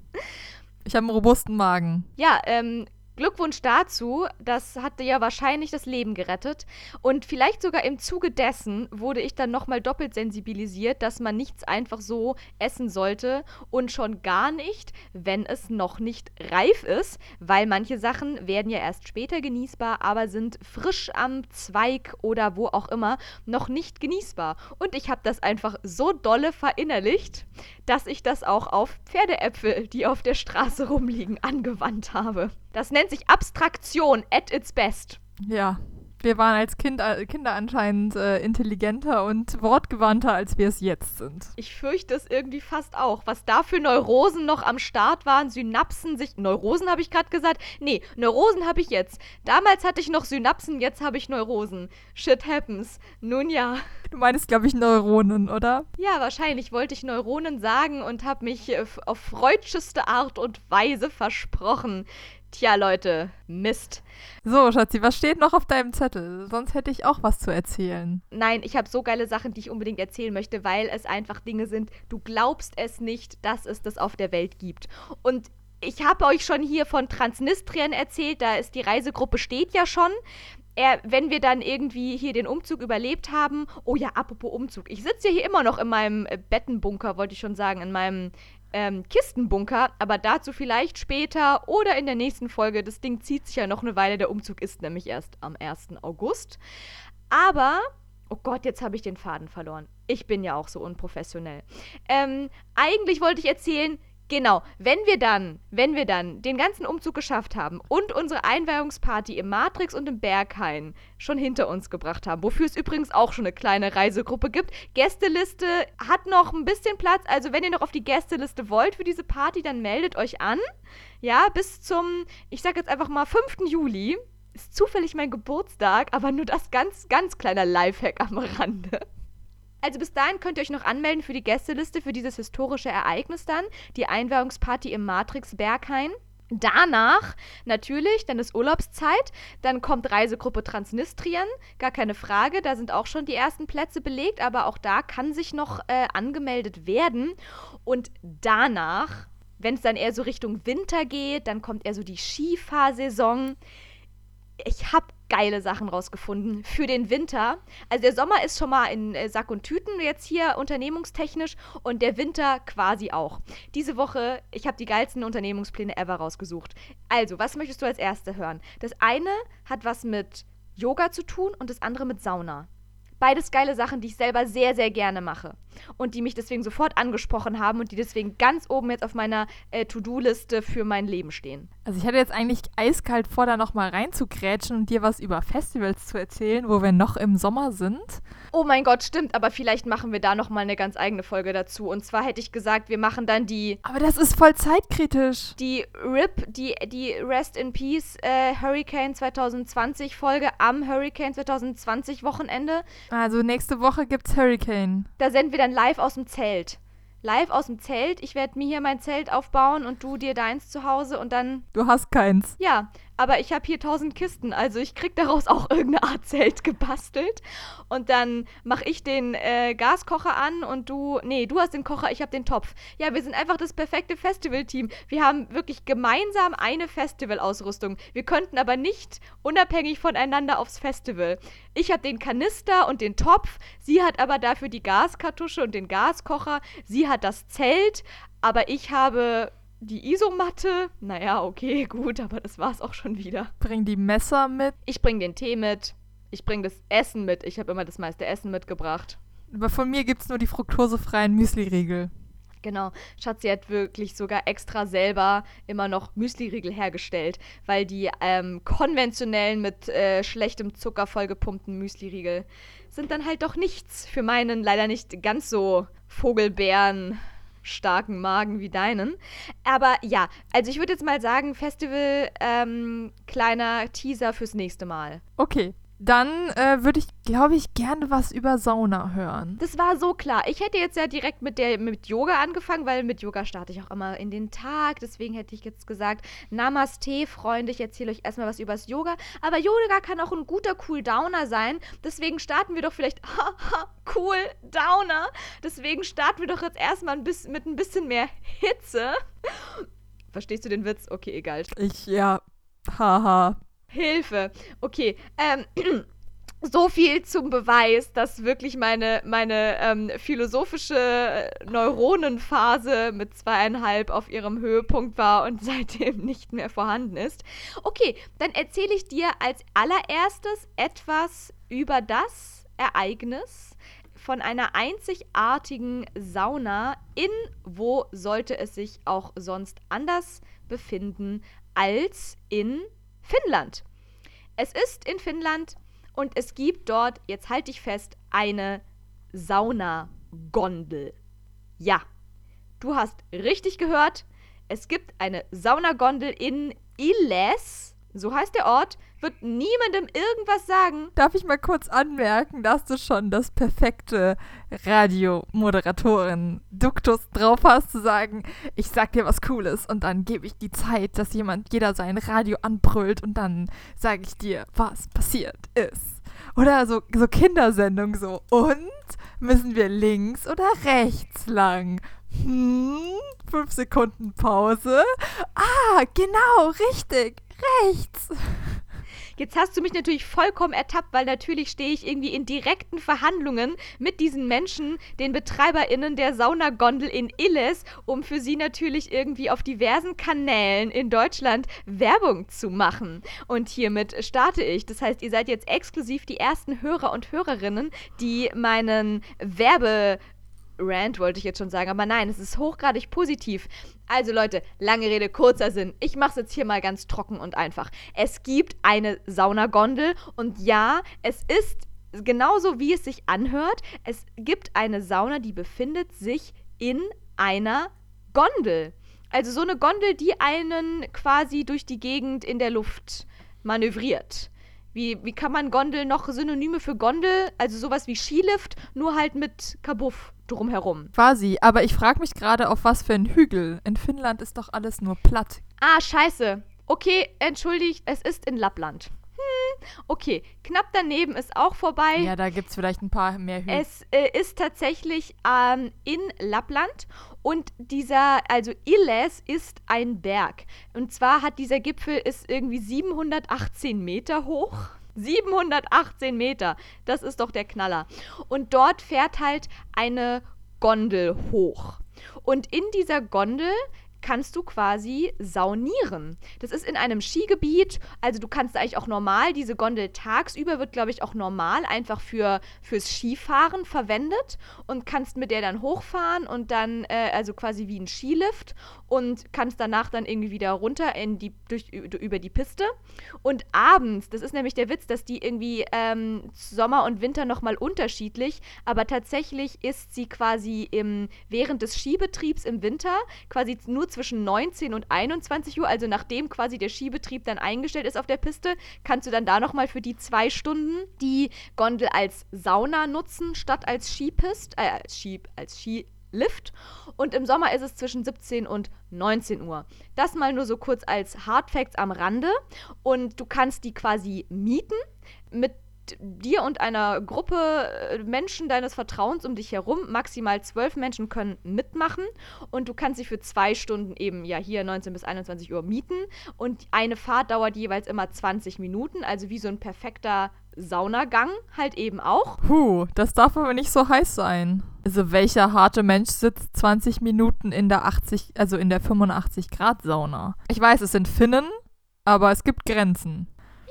Ich habe einen robusten Magen. Ja, ähm, Glückwunsch dazu, das hat dir ja wahrscheinlich das Leben gerettet. Und vielleicht sogar im Zuge dessen wurde ich dann nochmal doppelt sensibilisiert, dass man nichts einfach so essen sollte und schon gar nicht, wenn es noch nicht reif ist, weil manche Sachen werden ja erst später genießbar, aber sind frisch am Zweig oder wo auch immer noch nicht genießbar. Und ich habe das einfach so dolle verinnerlicht, dass ich das auch auf Pferdeäpfel, die auf der Straße rumliegen, angewandt habe. Das nennt sich Abstraktion at its best. Ja, wir waren als kind, äh, Kinder anscheinend äh, intelligenter und wortgewandter, als wir es jetzt sind. Ich fürchte es irgendwie fast auch. Was da für Neurosen noch am Start waren, Synapsen sich. Neurosen habe ich gerade gesagt? Nee, Neurosen habe ich jetzt. Damals hatte ich noch Synapsen, jetzt habe ich Neurosen. Shit happens. Nun ja. Du meinst, glaube ich, Neuronen, oder? Ja, wahrscheinlich wollte ich Neuronen sagen und habe mich äh, auf freudscheste Art und Weise versprochen. Tja, Leute, Mist. So, Schatzi, was steht noch auf deinem Zettel? Sonst hätte ich auch was zu erzählen. Nein, ich habe so geile Sachen, die ich unbedingt erzählen möchte, weil es einfach Dinge sind, du glaubst es nicht, dass es das auf der Welt gibt. Und ich habe euch schon hier von Transnistrien erzählt, da ist die Reisegruppe steht ja schon. Er, wenn wir dann irgendwie hier den Umzug überlebt haben, oh ja, apropos Umzug, ich sitze ja hier immer noch in meinem Bettenbunker, wollte ich schon sagen, in meinem ähm, Kistenbunker, aber dazu vielleicht später oder in der nächsten Folge. Das Ding zieht sich ja noch eine Weile. Der Umzug ist nämlich erst am 1. August. Aber, oh Gott, jetzt habe ich den Faden verloren. Ich bin ja auch so unprofessionell. Ähm, eigentlich wollte ich erzählen, Genau, wenn wir dann, wenn wir dann den ganzen Umzug geschafft haben und unsere Einweihungsparty im Matrix und im Berghain schon hinter uns gebracht haben, wofür es übrigens auch schon eine kleine Reisegruppe gibt. Gästeliste hat noch ein bisschen Platz, also wenn ihr noch auf die Gästeliste wollt für diese Party, dann meldet euch an. Ja, bis zum, ich sag jetzt einfach mal 5. Juli. Ist zufällig mein Geburtstag, aber nur das ganz, ganz kleiner Lifehack am Rande. Also bis dahin könnt ihr euch noch anmelden für die Gästeliste für dieses historische Ereignis dann, die Einweihungsparty im Matrix Berghain. Danach natürlich, dann ist Urlaubszeit, dann kommt Reisegruppe Transnistrien, gar keine Frage, da sind auch schon die ersten Plätze belegt, aber auch da kann sich noch äh, angemeldet werden. Und danach, wenn es dann eher so Richtung Winter geht, dann kommt eher so die Skifahrsaison. Ich habe geile Sachen rausgefunden für den Winter. Also der Sommer ist schon mal in äh, Sack und Tüten jetzt hier unternehmungstechnisch und der Winter quasi auch. Diese Woche, ich habe die geilsten Unternehmungspläne ever rausgesucht. Also, was möchtest du als erste hören? Das eine hat was mit Yoga zu tun und das andere mit Sauna. Beides geile Sachen, die ich selber sehr, sehr gerne mache. Und die mich deswegen sofort angesprochen haben und die deswegen ganz oben jetzt auf meiner äh, To-Do-Liste für mein Leben stehen. Also ich hatte jetzt eigentlich eiskalt vor, da nochmal reinzugrätschen und dir was über Festivals zu erzählen, wo wir noch im Sommer sind. Oh mein Gott, stimmt, aber vielleicht machen wir da nochmal eine ganz eigene Folge dazu. Und zwar hätte ich gesagt, wir machen dann die. Aber das ist voll zeitkritisch. Die RIP, die, die Rest in Peace äh, Hurricane 2020 Folge am Hurricane 2020 Wochenende. Also nächste Woche gibt's Hurricane. Da senden wir dann live aus dem Zelt live aus dem Zelt. Ich werde mir hier mein Zelt aufbauen und du dir deins zu Hause und dann. Du hast keins. Ja, aber ich habe hier tausend Kisten, also ich krieg daraus auch irgendeine Art Zelt gebastelt. Und dann mache ich den äh, Gaskocher an und du, nee, du hast den Kocher, ich habe den Topf. Ja, wir sind einfach das perfekte Festivalteam. Wir haben wirklich gemeinsam eine Festivalausrüstung. Wir könnten aber nicht unabhängig voneinander aufs Festival. Ich habe den Kanister und den Topf, sie hat aber dafür die Gaskartusche und den Gaskocher, sie hat das Zelt, aber ich habe die Isomatte. Naja, okay, gut, aber das war's auch schon wieder. Bring die Messer mit. Ich bring den Tee mit. Ich bring das Essen mit. Ich habe immer das meiste Essen mitgebracht. Von mir gibt es nur die fruktosefreien Müsli-Riegel. Genau, Schatzi hat wirklich sogar extra selber immer noch Müsli-Riegel hergestellt, weil die ähm, konventionellen mit äh, schlechtem Zucker vollgepumpten Müsli-Riegel sind dann halt doch nichts für meinen leider nicht ganz so Vogelbeeren starken Magen wie deinen. Aber ja, also ich würde jetzt mal sagen, Festival, ähm, kleiner Teaser fürs nächste Mal. Okay. Dann äh, würde ich, glaube ich, gerne was über Sauna hören. Das war so klar. Ich hätte jetzt ja direkt mit der mit Yoga angefangen, weil mit Yoga starte ich auch immer in den Tag. Deswegen hätte ich jetzt gesagt, Namaste, Freunde, ich erzähle euch erstmal was übers Yoga. Aber Yoga kann auch ein guter Cool Downer sein. Deswegen starten wir doch vielleicht haha, Cool Downer. Deswegen starten wir doch jetzt erstmal ein bisschen, mit ein bisschen mehr Hitze. Verstehst du den Witz? Okay, egal. Ich, ja, haha. Hilfe. Okay, ähm, so viel zum Beweis, dass wirklich meine, meine ähm, philosophische Neuronenphase mit zweieinhalb auf ihrem Höhepunkt war und seitdem nicht mehr vorhanden ist. Okay, dann erzähle ich dir als allererstes etwas über das Ereignis von einer einzigartigen Sauna in wo sollte es sich auch sonst anders befinden als in Finnland. Es ist in Finnland und es gibt dort, jetzt halte ich fest, eine Saunagondel. Ja, du hast richtig gehört. Es gibt eine Saunagondel in Illes so heißt der Ort, wird niemandem irgendwas sagen. Darf ich mal kurz anmerken, dass du schon das perfekte Radiomoderatorin-Duktus drauf hast, zu sagen, ich sag dir was Cooles und dann gebe ich die Zeit, dass jemand, jeder sein Radio anbrüllt und dann sage ich dir, was passiert ist. Oder so, so Kindersendung so. Und müssen wir links oder rechts lang? Hm, fünf Sekunden Pause. Ah, genau, richtig rechts. Jetzt hast du mich natürlich vollkommen ertappt, weil natürlich stehe ich irgendwie in direkten Verhandlungen mit diesen Menschen, den BetreiberInnen der Saunagondel in Illes, um für sie natürlich irgendwie auf diversen Kanälen in Deutschland Werbung zu machen. Und hiermit starte ich. Das heißt, ihr seid jetzt exklusiv die ersten Hörer und Hörerinnen, die meinen Werbe Rant wollte ich jetzt schon sagen, aber nein, es ist hochgradig positiv. Also Leute, lange Rede, kurzer Sinn. Ich mache es jetzt hier mal ganz trocken und einfach. Es gibt eine Saunagondel und ja, es ist genauso wie es sich anhört. Es gibt eine Sauna, die befindet sich in einer Gondel. Also so eine Gondel, die einen quasi durch die Gegend in der Luft manövriert. Wie, wie kann man Gondel noch Synonyme für Gondel, also sowas wie Skilift, nur halt mit Kabuff drumherum. Quasi, aber ich frage mich gerade, auf was für ein Hügel. In Finnland ist doch alles nur platt. Ah, scheiße. Okay, entschuldigt, es ist in Lappland. Hm, okay, knapp daneben ist auch vorbei. Ja, da gibt es vielleicht ein paar mehr Hügel. Es äh, ist tatsächlich ähm, in Lappland und dieser, also Illes ist ein Berg. Und zwar hat dieser Gipfel ist irgendwie 718 Meter hoch. 718 Meter. Das ist doch der Knaller. Und dort fährt halt eine Gondel hoch. Und in dieser Gondel kannst du quasi saunieren. Das ist in einem Skigebiet, also du kannst eigentlich auch normal, diese Gondel tagsüber wird, glaube ich, auch normal einfach für, fürs Skifahren verwendet und kannst mit der dann hochfahren und dann, äh, also quasi wie ein Skilift und kannst danach dann irgendwie wieder runter in die, durch, über die Piste. Und abends, das ist nämlich der Witz, dass die irgendwie ähm, Sommer und Winter nochmal unterschiedlich, aber tatsächlich ist sie quasi im, während des Skibetriebs im Winter quasi nur zwischen 19 und 21 Uhr, also nachdem quasi der Skibetrieb dann eingestellt ist auf der Piste, kannst du dann da nochmal für die zwei Stunden die Gondel als Sauna nutzen, statt als Skipist, äh, als Ski, als Ski Lift. Und im Sommer ist es zwischen 17 und 19 Uhr. Das mal nur so kurz als Hardfacts am Rande. Und du kannst die quasi mieten mit dir und einer Gruppe äh, Menschen deines Vertrauens um dich herum. Maximal zwölf Menschen können mitmachen und du kannst sie für zwei Stunden eben ja hier 19 bis 21 Uhr mieten. Und eine Fahrt dauert jeweils immer 20 Minuten, also wie so ein perfekter Saunagang halt eben auch. Puh, das darf aber nicht so heiß sein. Also welcher harte Mensch sitzt 20 Minuten in der 80, also in der 85 Grad Sauna? Ich weiß, es sind Finnen, aber es gibt Grenzen.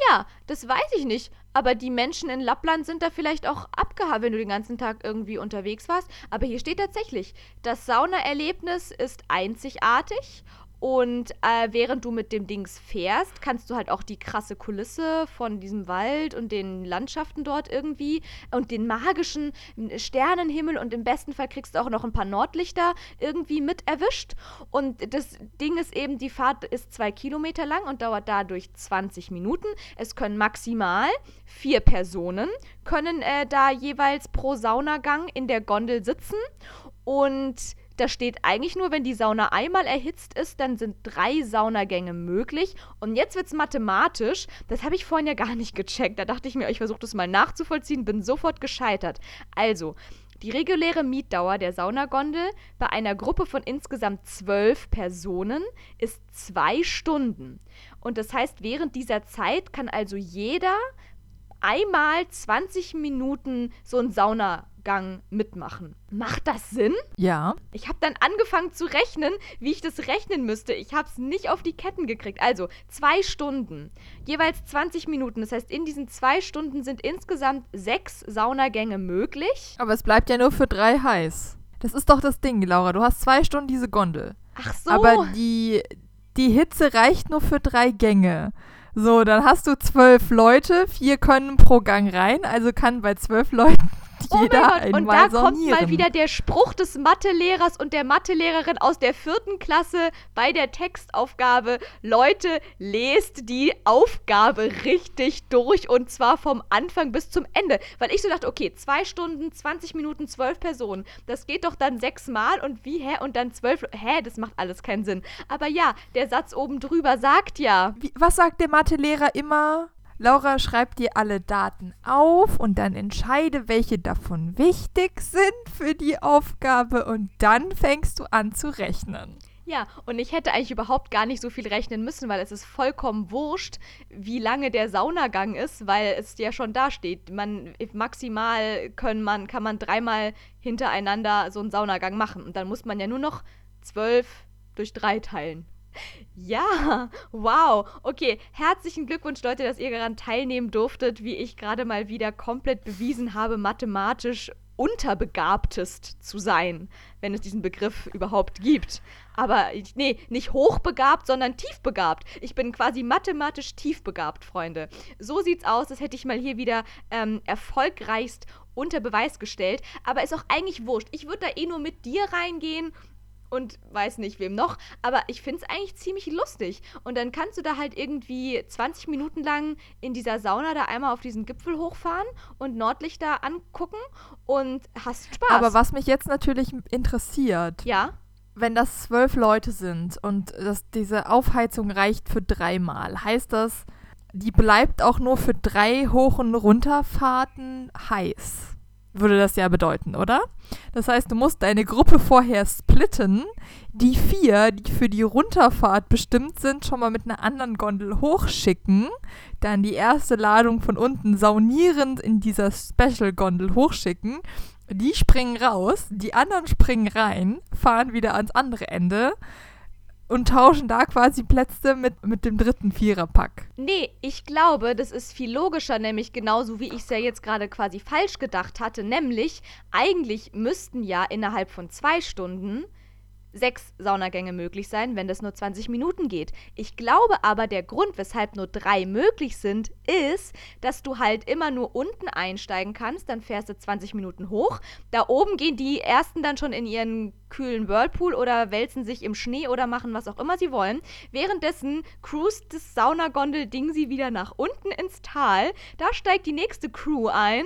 Ja, das weiß ich nicht. aber die Menschen in Lappland sind da vielleicht auch abgehauen, wenn du den ganzen Tag irgendwie unterwegs warst. Aber hier steht tatsächlich, das Saunaerlebnis ist einzigartig und äh, während du mit dem Dings fährst, kannst du halt auch die krasse Kulisse von diesem Wald und den Landschaften dort irgendwie und den magischen Sternenhimmel und im besten Fall kriegst du auch noch ein paar Nordlichter irgendwie mit erwischt. Und das Ding ist eben, die Fahrt ist zwei Kilometer lang und dauert dadurch 20 Minuten. Es können maximal vier Personen, können äh, da jeweils pro Saunagang in der Gondel sitzen und da steht eigentlich nur, wenn die Sauna einmal erhitzt ist, dann sind drei Saunagänge möglich. Und jetzt wird es mathematisch. Das habe ich vorhin ja gar nicht gecheckt. Da dachte ich mir, ich versuche das mal nachzuvollziehen, bin sofort gescheitert. Also, die reguläre Mietdauer der Saunagondel bei einer Gruppe von insgesamt zwölf Personen ist zwei Stunden. Und das heißt, während dieser Zeit kann also jeder einmal 20 Minuten so ein Sauna Gang mitmachen. Macht das Sinn? Ja. Ich habe dann angefangen zu rechnen, wie ich das rechnen müsste. Ich habe es nicht auf die Ketten gekriegt. Also zwei Stunden, jeweils 20 Minuten. Das heißt, in diesen zwei Stunden sind insgesamt sechs Saunagänge möglich. Aber es bleibt ja nur für drei heiß. Das ist doch das Ding, Laura. Du hast zwei Stunden diese Gondel. Ach so. Aber die, die Hitze reicht nur für drei Gänge. So, dann hast du zwölf Leute, vier können pro Gang rein, also kann bei zwölf Leuten jeder mein Gott. Und da kommt mal wieder der Spruch des Mathelehrers und der Mathelehrerin aus der vierten Klasse bei der Textaufgabe. Leute, lest die Aufgabe richtig durch und zwar vom Anfang bis zum Ende. Weil ich so dachte, okay, zwei Stunden, 20 Minuten, zwölf Personen. Das geht doch dann sechsmal und wie, hä? Und dann zwölf. Hä, das macht alles keinen Sinn. Aber ja, der Satz oben drüber sagt ja. Wie, was sagt der Mathelehrer immer? Laura schreibt dir alle Daten auf und dann entscheide, welche davon wichtig sind für die Aufgabe und dann fängst du an zu rechnen. Ja, und ich hätte eigentlich überhaupt gar nicht so viel rechnen müssen, weil es ist vollkommen wurscht, wie lange der Saunagang ist, weil es ja schon da steht. Man maximal können man, kann man dreimal hintereinander so einen Saunagang machen. Und dann muss man ja nur noch zwölf durch drei teilen. Ja, wow. Okay, herzlichen Glückwunsch, Leute, dass ihr daran teilnehmen durftet, wie ich gerade mal wieder komplett bewiesen habe, mathematisch unterbegabtest zu sein, wenn es diesen Begriff überhaupt gibt. Aber nee, nicht hochbegabt, sondern tiefbegabt. Ich bin quasi mathematisch tiefbegabt, Freunde. So sieht's aus, das hätte ich mal hier wieder ähm, erfolgreichst unter Beweis gestellt. Aber ist auch eigentlich wurscht. Ich würde da eh nur mit dir reingehen und weiß nicht wem noch. Aber ich finde es eigentlich ziemlich lustig. Und dann kannst du da halt irgendwie 20 Minuten lang in dieser Sauna da einmal auf diesen Gipfel hochfahren und Nordlichter angucken und hast Spaß. Aber was mich jetzt natürlich interessiert. Ja. Wenn das zwölf Leute sind und das, diese Aufheizung reicht für dreimal, heißt das, die bleibt auch nur für drei Hoch- und Runterfahrten heiß würde das ja bedeuten, oder? Das heißt, du musst deine Gruppe vorher splitten, die vier, die für die Runterfahrt bestimmt sind, schon mal mit einer anderen Gondel hochschicken, dann die erste Ladung von unten saunierend in dieser Special-Gondel hochschicken. Die springen raus, die anderen springen rein, fahren wieder ans andere Ende und tauschen da quasi Plätze mit, mit dem dritten Viererpack. Nee, ich glaube, das ist viel logischer, nämlich genauso wie ich es ja jetzt gerade quasi falsch gedacht hatte. Nämlich, eigentlich müssten ja innerhalb von zwei Stunden sechs Saunagänge möglich sein, wenn das nur 20 Minuten geht. Ich glaube aber, der Grund, weshalb nur drei möglich sind, ist, dass du halt immer nur unten einsteigen kannst, dann fährst du 20 Minuten hoch. Da oben gehen die ersten dann schon in ihren kühlen Whirlpool oder wälzen sich im Schnee oder machen was auch immer sie wollen. Währenddessen cruist das Saunagondel-Ding sie wieder nach unten ins Tal. Da steigt die nächste Crew ein.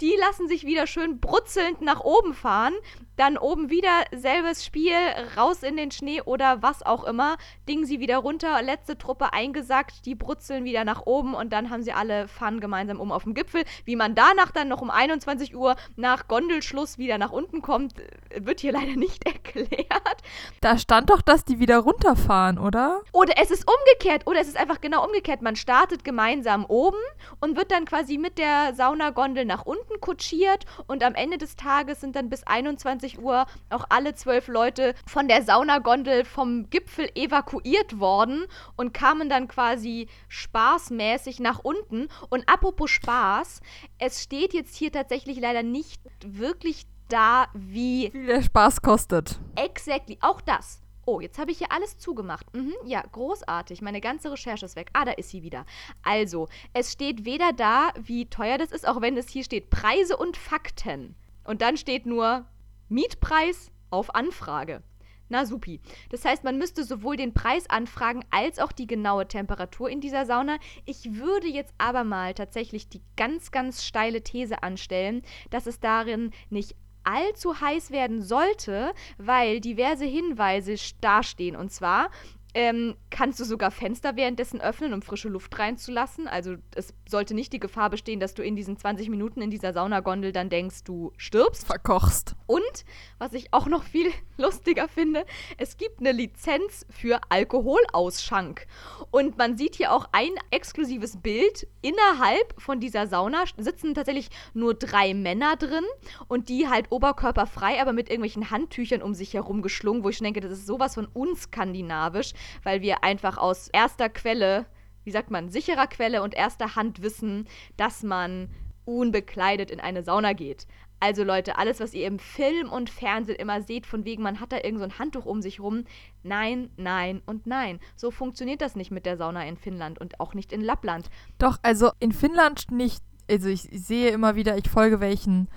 Die lassen sich wieder schön brutzelnd nach oben fahren. Dann oben wieder selbes Spiel, raus in den Schnee oder was auch immer. Ding sie wieder runter, letzte Truppe eingesackt, die brutzeln wieder nach oben und dann haben sie alle fahren gemeinsam um auf dem Gipfel. Wie man danach dann noch um 21 Uhr nach Gondelschluss wieder nach unten kommt, wird hier leider nicht erklärt. Da stand doch, dass die wieder runterfahren, oder? Oder es ist umgekehrt, oder es ist einfach genau umgekehrt. Man startet gemeinsam oben und wird dann quasi mit der Saunagondel nach unten kutschiert und am Ende des Tages sind dann bis 21 Uhr auch alle zwölf Leute von der Saunagondel vom Gipfel evakuiert worden und kamen dann quasi spaßmäßig nach unten. Und apropos Spaß, es steht jetzt hier tatsächlich leider nicht wirklich da, wie Wie der Spaß kostet. Exactly. Auch das. Oh, jetzt habe ich hier alles zugemacht. Mhm, ja, großartig. Meine ganze Recherche ist weg. Ah, da ist sie wieder. Also, es steht weder da, wie teuer das ist, auch wenn es hier steht Preise und Fakten. Und dann steht nur Mietpreis auf Anfrage. Na supi. Das heißt, man müsste sowohl den Preis anfragen als auch die genaue Temperatur in dieser Sauna. Ich würde jetzt aber mal tatsächlich die ganz, ganz steile These anstellen, dass es darin nicht allzu heiß werden sollte, weil diverse Hinweise dastehen. Und zwar ähm, kannst du sogar Fenster währenddessen öffnen, um frische Luft reinzulassen. Also es sollte nicht die Gefahr bestehen, dass du in diesen 20 Minuten in dieser Saunagondel dann denkst, du stirbst. Verkochst. Und, was ich auch noch viel lustiger finde, es gibt eine Lizenz für Alkoholausschank. Und man sieht hier auch ein exklusives Bild. Innerhalb von dieser Sauna sitzen tatsächlich nur drei Männer drin und die halt oberkörperfrei, aber mit irgendwelchen Handtüchern um sich herum geschlungen, wo ich denke, das ist sowas von unskandinavisch, weil wir einfach aus erster Quelle, wie sagt man, sicherer Quelle und erster Hand wissen, dass man unbekleidet in eine Sauna geht. Also Leute, alles, was ihr im Film und Fernsehen immer seht, von wegen, man hat da irgend so ein Handtuch um sich rum, nein, nein und nein. So funktioniert das nicht mit der Sauna in Finnland und auch nicht in Lappland. Doch, also in Finnland nicht. Also ich, sehe immer wieder, ich folge welchen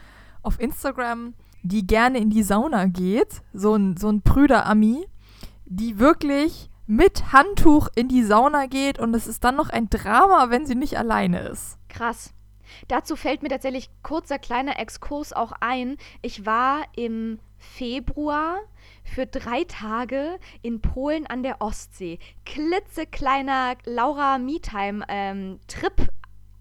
auf Instagram, die gerne in die Sauna geht. So ein, so ein Brüder-Ami, die wirklich mit Handtuch in die Sauna geht und es ist dann noch ein Drama, wenn sie nicht alleine ist. Krass. Dazu fällt mir tatsächlich kurzer kleiner Exkurs auch ein. Ich war im Februar für drei Tage in Polen an der Ostsee. Klitzekleiner Laura Me-Time-Trip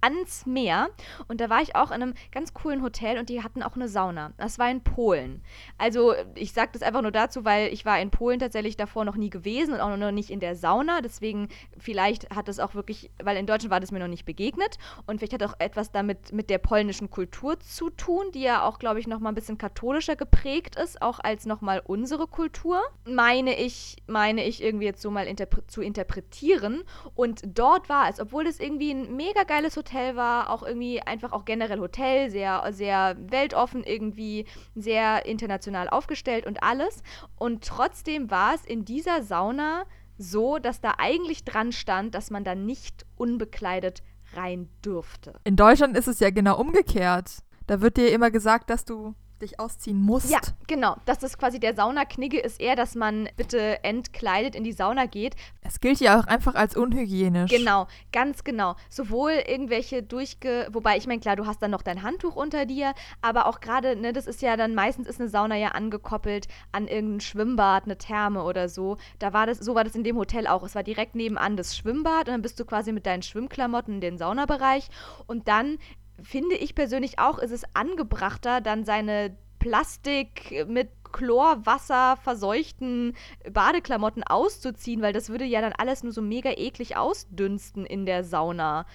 ans Meer und da war ich auch in einem ganz coolen Hotel und die hatten auch eine Sauna. Das war in Polen. Also ich sage das einfach nur dazu, weil ich war in Polen tatsächlich davor noch nie gewesen und auch noch nicht in der Sauna. Deswegen vielleicht hat das auch wirklich, weil in Deutschland war das mir noch nicht begegnet und vielleicht hat auch etwas damit mit der polnischen Kultur zu tun, die ja auch, glaube ich, noch mal ein bisschen katholischer geprägt ist, auch als noch mal unsere Kultur. Meine ich, meine ich irgendwie jetzt so mal interpre zu interpretieren und dort war es, obwohl es irgendwie ein mega geiles Hotel Hotel war, auch irgendwie einfach auch generell Hotel, sehr, sehr weltoffen irgendwie, sehr international aufgestellt und alles. Und trotzdem war es in dieser Sauna so, dass da eigentlich dran stand, dass man da nicht unbekleidet rein dürfte. In Deutschland ist es ja genau umgekehrt. Da wird dir immer gesagt, dass du dich ausziehen musst. Ja, genau. Das ist quasi der Saunaknigge, ist eher, dass man bitte entkleidet in die Sauna geht. Es gilt ja auch einfach als unhygienisch. Genau, ganz genau. Sowohl irgendwelche durchge... Wobei, ich meine, klar, du hast dann noch dein Handtuch unter dir, aber auch gerade, ne, das ist ja dann, meistens ist eine Sauna ja angekoppelt an irgendein Schwimmbad, eine Therme oder so. Da war das, so war das in dem Hotel auch. Es war direkt nebenan das Schwimmbad und dann bist du quasi mit deinen Schwimmklamotten in den Saunabereich und dann finde ich persönlich auch, ist es angebrachter, dann seine Plastik mit Chlorwasser verseuchten Badeklamotten auszuziehen, weil das würde ja dann alles nur so mega eklig ausdünsten in der Sauna.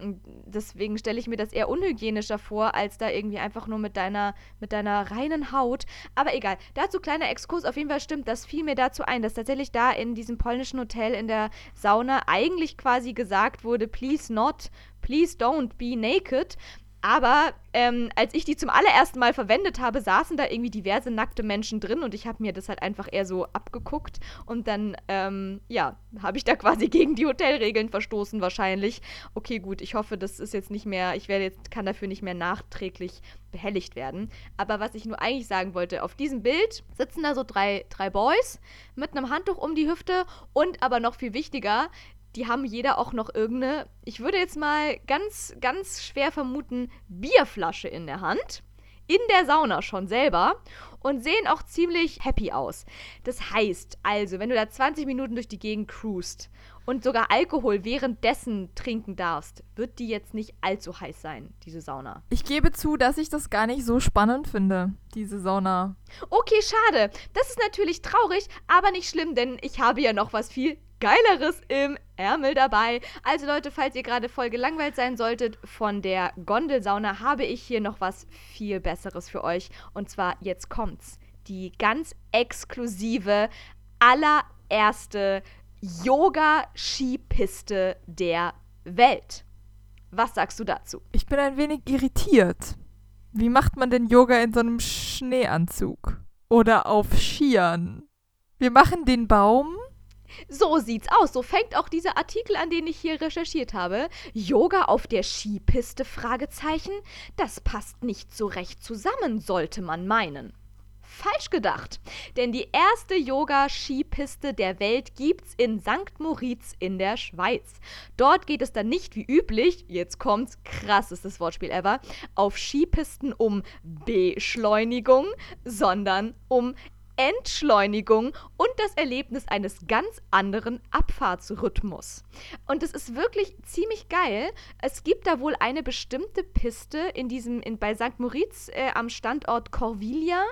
Deswegen stelle ich mir das eher unhygienischer vor, als da irgendwie einfach nur mit deiner, mit deiner reinen Haut. Aber egal. Dazu kleiner Exkurs. Auf jeden Fall stimmt, das fiel mir dazu ein, dass tatsächlich da in diesem polnischen Hotel in der Sauna eigentlich quasi gesagt wurde, please not, please don't be naked. Aber ähm, als ich die zum allerersten Mal verwendet habe, saßen da irgendwie diverse nackte Menschen drin und ich habe mir das halt einfach eher so abgeguckt und dann, ähm, ja, habe ich da quasi gegen die Hotelregeln verstoßen wahrscheinlich. Okay, gut, ich hoffe, das ist jetzt nicht mehr, ich werde jetzt, kann dafür nicht mehr nachträglich behelligt werden. Aber was ich nur eigentlich sagen wollte, auf diesem Bild sitzen da so drei, drei Boys mit einem Handtuch um die Hüfte und aber noch viel wichtiger, die haben jeder auch noch irgendeine, ich würde jetzt mal ganz, ganz schwer vermuten, Bierflasche in der Hand. in der Sauna schon selber und sehen auch ziemlich happy aus. Das heißt also, wenn du da 20 Minuten durch die Gegend cruist und sogar Alkohol währenddessen trinken darfst, wird die jetzt nicht allzu heiß sein, diese Sauna. Ich gebe zu, dass ich das gar nicht so spannend finde, diese Sauna. Okay, schade. Das ist natürlich traurig, aber nicht schlimm, denn ich habe ja noch was viel Geileres im Ärmel dabei. Also Leute, falls ihr gerade voll gelangweilt sein solltet von der Gondelsauna, habe ich hier noch was viel Besseres für euch. Und zwar, jetzt kommt's. Die ganz exklusive, allererste Yoga-Skipiste der Welt. Was sagst du dazu? Ich bin ein wenig irritiert. Wie macht man denn Yoga in so einem Schneeanzug? Oder auf Skiern? Wir machen den Baum. So sieht's aus. So fängt auch dieser Artikel an, den ich hier recherchiert habe. Yoga auf der Skipiste? Fragezeichen. Das passt nicht so recht zusammen, sollte man meinen. Falsch gedacht. Denn die erste Yoga-Skipiste der Welt gibt's in St. Moritz in der Schweiz. Dort geht es dann nicht wie üblich, jetzt kommt's, krassestes Wortspiel ever, auf Skipisten um Beschleunigung, sondern um Entschleunigung und das Erlebnis eines ganz anderen Abfahrtsrhythmus. Und es ist wirklich ziemlich geil. Es gibt da wohl eine bestimmte Piste in diesem, in, bei St. Moritz äh, am Standort Corviglia.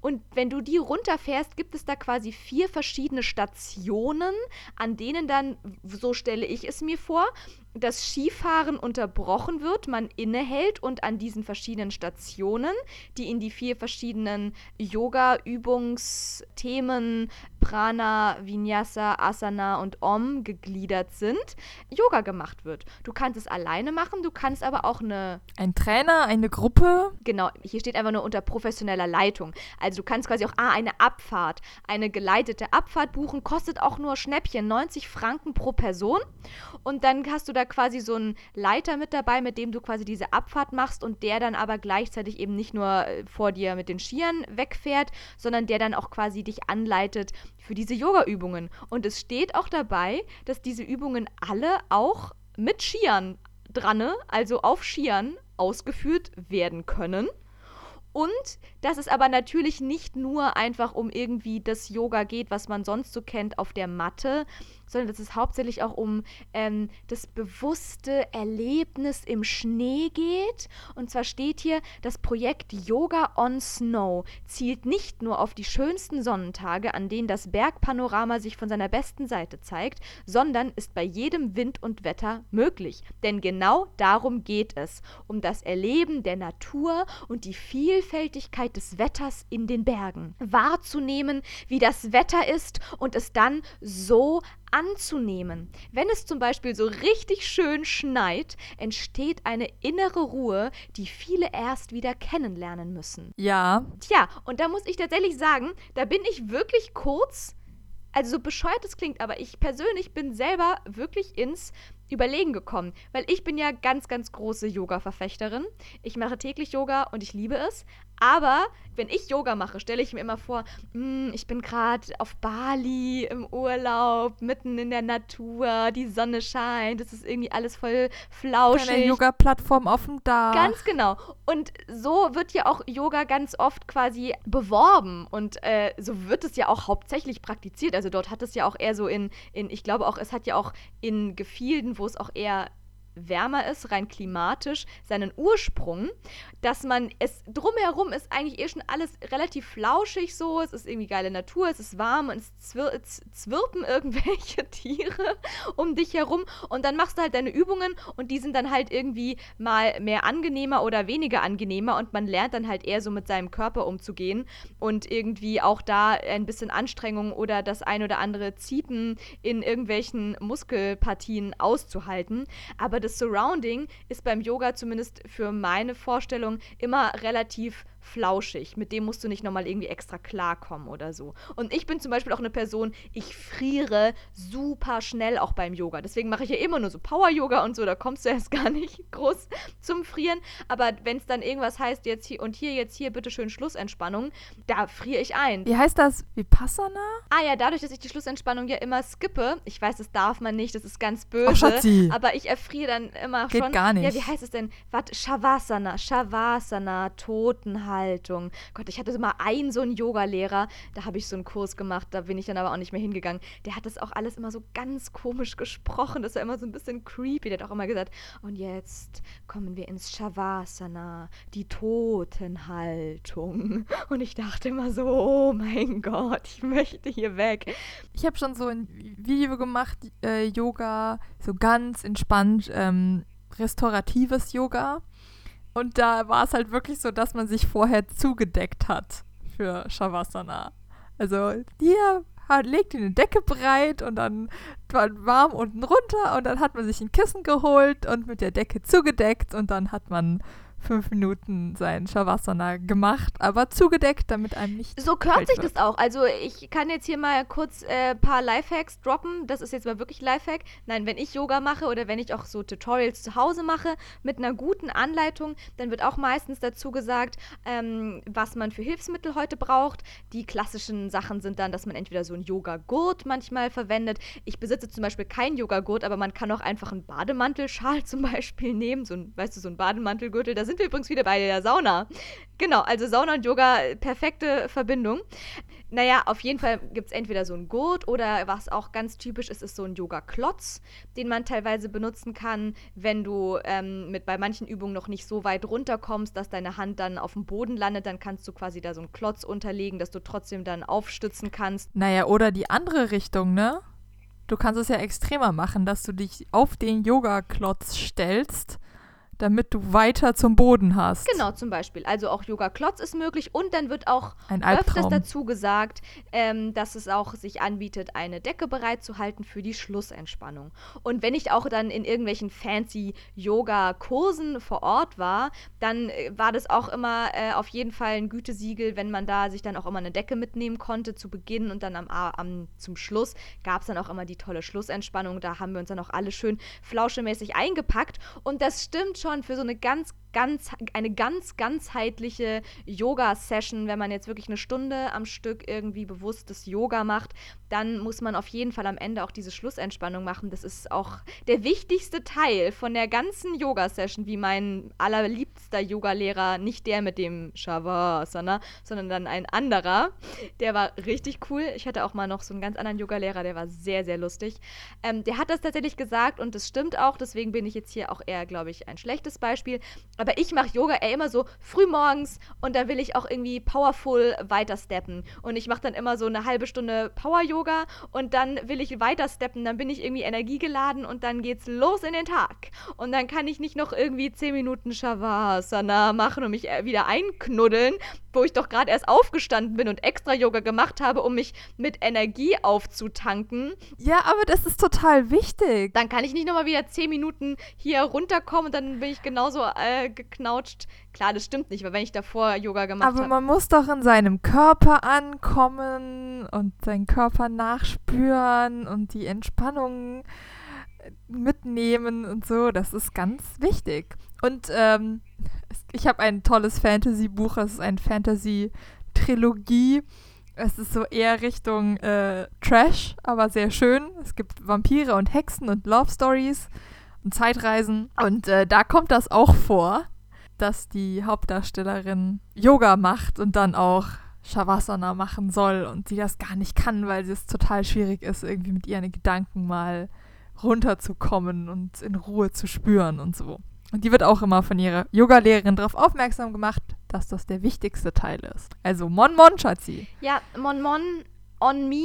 Und wenn du die runterfährst, gibt es da quasi vier verschiedene Stationen, an denen dann, so stelle ich es mir vor, das Skifahren unterbrochen wird, man innehält und an diesen verschiedenen Stationen, die in die vier verschiedenen Yoga-Übungsthemen Prana, Vinyasa, Asana und Om gegliedert sind, Yoga gemacht wird. Du kannst es alleine machen, du kannst aber auch eine. Ein Trainer, eine Gruppe. Genau, hier steht einfach nur unter professioneller Leitung. Also du kannst quasi auch ah, eine Abfahrt, eine geleitete Abfahrt buchen, kostet auch nur Schnäppchen, 90 Franken pro Person. Und dann hast du da quasi so einen Leiter mit dabei, mit dem du quasi diese Abfahrt machst und der dann aber gleichzeitig eben nicht nur äh, vor dir mit den Skiern wegfährt, sondern der dann auch quasi dich anleitet für diese Yoga-Übungen. Und es steht auch dabei, dass diese Übungen alle auch mit Skiern dran, also auf Skiern ausgeführt werden können. Und dass es aber natürlich nicht nur einfach um irgendwie das Yoga geht, was man sonst so kennt auf der Matte, sondern dass es hauptsächlich auch um ähm, das bewusste Erlebnis im Schnee geht. Und zwar steht hier, das Projekt Yoga on Snow zielt nicht nur auf die schönsten Sonnentage, an denen das Bergpanorama sich von seiner besten Seite zeigt, sondern ist bei jedem Wind und Wetter möglich. Denn genau darum geht es, um das Erleben der Natur und die Vielfältigkeit des Wetters in den Bergen. Wahrzunehmen, wie das Wetter ist und es dann so anzunehmen. Wenn es zum Beispiel so richtig schön schneit, entsteht eine innere Ruhe, die viele erst wieder kennenlernen müssen. Ja. Tja, und da muss ich tatsächlich sagen, da bin ich wirklich kurz, also so bescheuert es klingt, aber ich persönlich bin selber wirklich ins Überlegen gekommen, weil ich bin ja ganz, ganz große Yoga-Verfechterin. Ich mache täglich Yoga und ich liebe es. Aber wenn ich Yoga mache, stelle ich mir immer vor, mh, ich bin gerade auf Bali im Urlaub, mitten in der Natur, die Sonne scheint, es ist irgendwie alles voll flauschig. Eine Yoga-Plattform auf dem Dach. Ganz genau. Und so wird ja auch Yoga ganz oft quasi beworben und äh, so wird es ja auch hauptsächlich praktiziert. Also dort hat es ja auch eher so in, in ich glaube auch, es hat ja auch in Gefilden, wo es auch eher wärmer ist, rein klimatisch, seinen Ursprung, dass man es drumherum ist eigentlich eh schon alles relativ flauschig so, es ist irgendwie geile Natur, es ist warm und es zwir zwirpen irgendwelche Tiere um dich herum. Und dann machst du halt deine Übungen und die sind dann halt irgendwie mal mehr angenehmer oder weniger angenehmer. Und man lernt dann halt eher so mit seinem Körper umzugehen und irgendwie auch da ein bisschen Anstrengung oder das ein oder andere Ziepen in irgendwelchen Muskelpartien auszuhalten, aber das Surrounding ist beim Yoga zumindest für meine Vorstellung immer relativ flauschig. Mit dem musst du nicht nochmal irgendwie extra klarkommen oder so. Und ich bin zum Beispiel auch eine Person, ich friere super schnell auch beim Yoga. Deswegen mache ich ja immer nur so Power-Yoga und so, da kommst du erst gar nicht groß zum Frieren. Aber wenn es dann irgendwas heißt, jetzt hier und hier, jetzt hier, bitteschön Schlussentspannung, da friere ich ein. Wie heißt das? Vipassana? Ah ja, dadurch, dass ich die Schlussentspannung ja immer skippe, ich weiß, das darf man nicht, das ist ganz böse, Oh, Schatzi. aber ich erfriere dann immer Geht schon. gar nicht. Ja, wie heißt es denn? Was? Shavasana, Shavasana, Totenhaltung. Gott, ich hatte mal einen so einen Yogalehrer, da habe ich so einen Kurs gemacht, da bin ich dann aber auch nicht mehr hingegangen. Der hat das auch alles immer so ganz komisch gesprochen, das war immer so ein bisschen creepy. Der hat auch immer gesagt, und jetzt kommen wir ins Shavasana, die Totenhaltung. Und ich dachte immer so, oh mein Gott, ich möchte hier weg. Ich habe schon so ein Video gemacht, äh, Yoga, so ganz entspannt, ähm, restauratives Yoga. Und da war es halt wirklich so, dass man sich vorher zugedeckt hat für Shavasana. Also hier legt eine Decke breit und dann war warm unten runter und dann hat man sich ein Kissen geholt und mit der Decke zugedeckt und dann hat man fünf Minuten sein Shavasana gemacht, aber zugedeckt, damit einem nicht So kalt sich das auch. Also ich kann jetzt hier mal kurz ein äh, paar Lifehacks droppen. Das ist jetzt mal wirklich Lifehack. Nein, wenn ich Yoga mache oder wenn ich auch so Tutorials zu Hause mache mit einer guten Anleitung, dann wird auch meistens dazu gesagt, ähm, was man für Hilfsmittel heute braucht. Die klassischen Sachen sind dann, dass man entweder so einen Yoga-Gurt manchmal verwendet. Ich besitze zum Beispiel keinen Yoga-Gurt, aber man kann auch einfach einen Bademantelschal zum Beispiel nehmen. So ein, weißt du, so ein Bademantelgürtel. Da sind wir übrigens wieder bei der Sauna. Genau, also Sauna und Yoga, perfekte Verbindung. Naja, auf jeden Fall gibt es entweder so einen Gurt oder was auch ganz typisch ist, ist so ein Yoga-Klotz, den man teilweise benutzen kann, wenn du ähm, mit bei manchen Übungen noch nicht so weit runterkommst, dass deine Hand dann auf dem Boden landet, dann kannst du quasi da so einen Klotz unterlegen, dass du trotzdem dann aufstützen kannst. Naja, oder die andere Richtung, ne? Du kannst es ja extremer machen, dass du dich auf den Yoga-Klotz stellst, damit du weiter zum Boden hast. Genau, zum Beispiel. Also auch Yoga-Klotz ist möglich und dann wird auch öfters dazu gesagt, ähm, dass es auch sich anbietet, eine Decke bereitzuhalten für die Schlussentspannung. Und wenn ich auch dann in irgendwelchen fancy Yoga-Kursen vor Ort war, dann äh, war das auch immer äh, auf jeden Fall ein Gütesiegel, wenn man da sich dann auch immer eine Decke mitnehmen konnte zu Beginn und dann am, am zum Schluss gab es dann auch immer die tolle Schlussentspannung. Da haben wir uns dann auch alle schön flauschemäßig eingepackt. Und das stimmt schon für so eine ganz ganz, eine ganz ganzheitliche Yoga-Session, wenn man jetzt wirklich eine Stunde am Stück irgendwie bewusstes Yoga macht, dann muss man auf jeden Fall am Ende auch diese Schlussentspannung machen. Das ist auch der wichtigste Teil von der ganzen Yoga-Session, wie mein allerliebster Yoga-Lehrer, nicht der mit dem Shavasana, sondern dann ein anderer. Der war richtig cool. Ich hatte auch mal noch so einen ganz anderen Yoga-Lehrer, der war sehr, sehr lustig. Ähm, der hat das tatsächlich gesagt und das stimmt auch, deswegen bin ich jetzt hier auch eher, glaube ich, ein schlechtes Beispiel. Ich mache Yoga eher immer so früh morgens und da will ich auch irgendwie powerful weiter steppen. Und ich mache dann immer so eine halbe Stunde Power-Yoga und dann will ich weiter steppen. Dann bin ich irgendwie energiegeladen und dann geht's los in den Tag. Und dann kann ich nicht noch irgendwie 10 Minuten Shavasana machen und mich äh, wieder einknuddeln, wo ich doch gerade erst aufgestanden bin und extra Yoga gemacht habe, um mich mit Energie aufzutanken. Ja, aber das ist total wichtig. Dann kann ich nicht nochmal wieder 10 Minuten hier runterkommen und dann bin ich genauso äh, geknautscht. Klar, das stimmt nicht, weil wenn ich davor Yoga gemacht Aber habe. man muss doch in seinem Körper ankommen und seinen Körper nachspüren und die Entspannung äh, mitnehmen und so. Das ist ganz wichtig. Und ähm, ich habe ein tolles Fantasy-Buch. Es ist ein Fantasy-Trilogie. Es ist so eher Richtung äh, Trash, aber sehr schön. Es gibt Vampire und Hexen und Love Stories Zeitreisen. Und äh, da kommt das auch vor dass die Hauptdarstellerin Yoga macht und dann auch Shavasana machen soll und sie das gar nicht kann, weil es total schwierig ist, irgendwie mit ihren Gedanken mal runterzukommen und in Ruhe zu spüren und so. Und die wird auch immer von ihrer Yogalehrerin darauf aufmerksam gemacht, dass das der wichtigste Teil ist. Also Mon Mon, Schatzi. Ja, Mon Mon on me,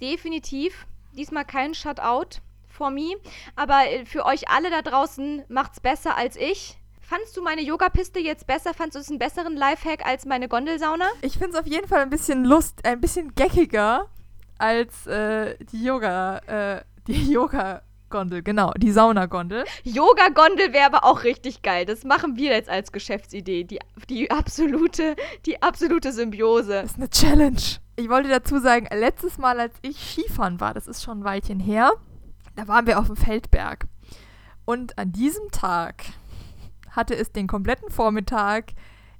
definitiv. Diesmal kein Shutout for me. Aber äh, für euch alle da draußen macht's besser als ich. Fandst du meine Yogapiste jetzt besser? Fandst du es einen besseren Lifehack als meine Gondelsauna? Ich finde es auf jeden Fall ein bisschen lust, ein bisschen geckiger als äh, die Yoga, äh, die Yoga Gondel, genau, die Saunagondel. Yoga-Gondel wäre aber auch richtig geil. Das machen wir jetzt als Geschäftsidee. Die, die, absolute, die absolute Symbiose. Das ist eine Challenge. Ich wollte dazu sagen, letztes Mal, als ich Skifahren war, das ist schon ein Weilchen her, da waren wir auf dem Feldberg. Und an diesem Tag hatte es den kompletten Vormittag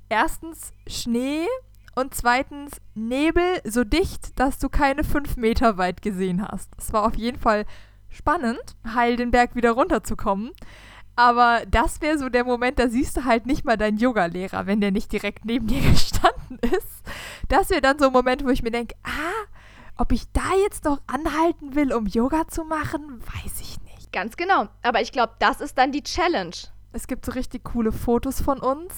erstens Schnee und zweitens Nebel so dicht, dass du keine fünf Meter weit gesehen hast. Es war auf jeden Fall spannend, heil den Berg wieder runterzukommen. Aber das wäre so der Moment, da siehst du halt nicht mal deinen Yogalehrer, wenn der nicht direkt neben dir gestanden ist. Das wäre dann so ein Moment, wo ich mir denke, ah, ob ich da jetzt noch anhalten will, um Yoga zu machen, weiß ich nicht. Ganz genau. Aber ich glaube, das ist dann die Challenge. Es gibt so richtig coole Fotos von uns.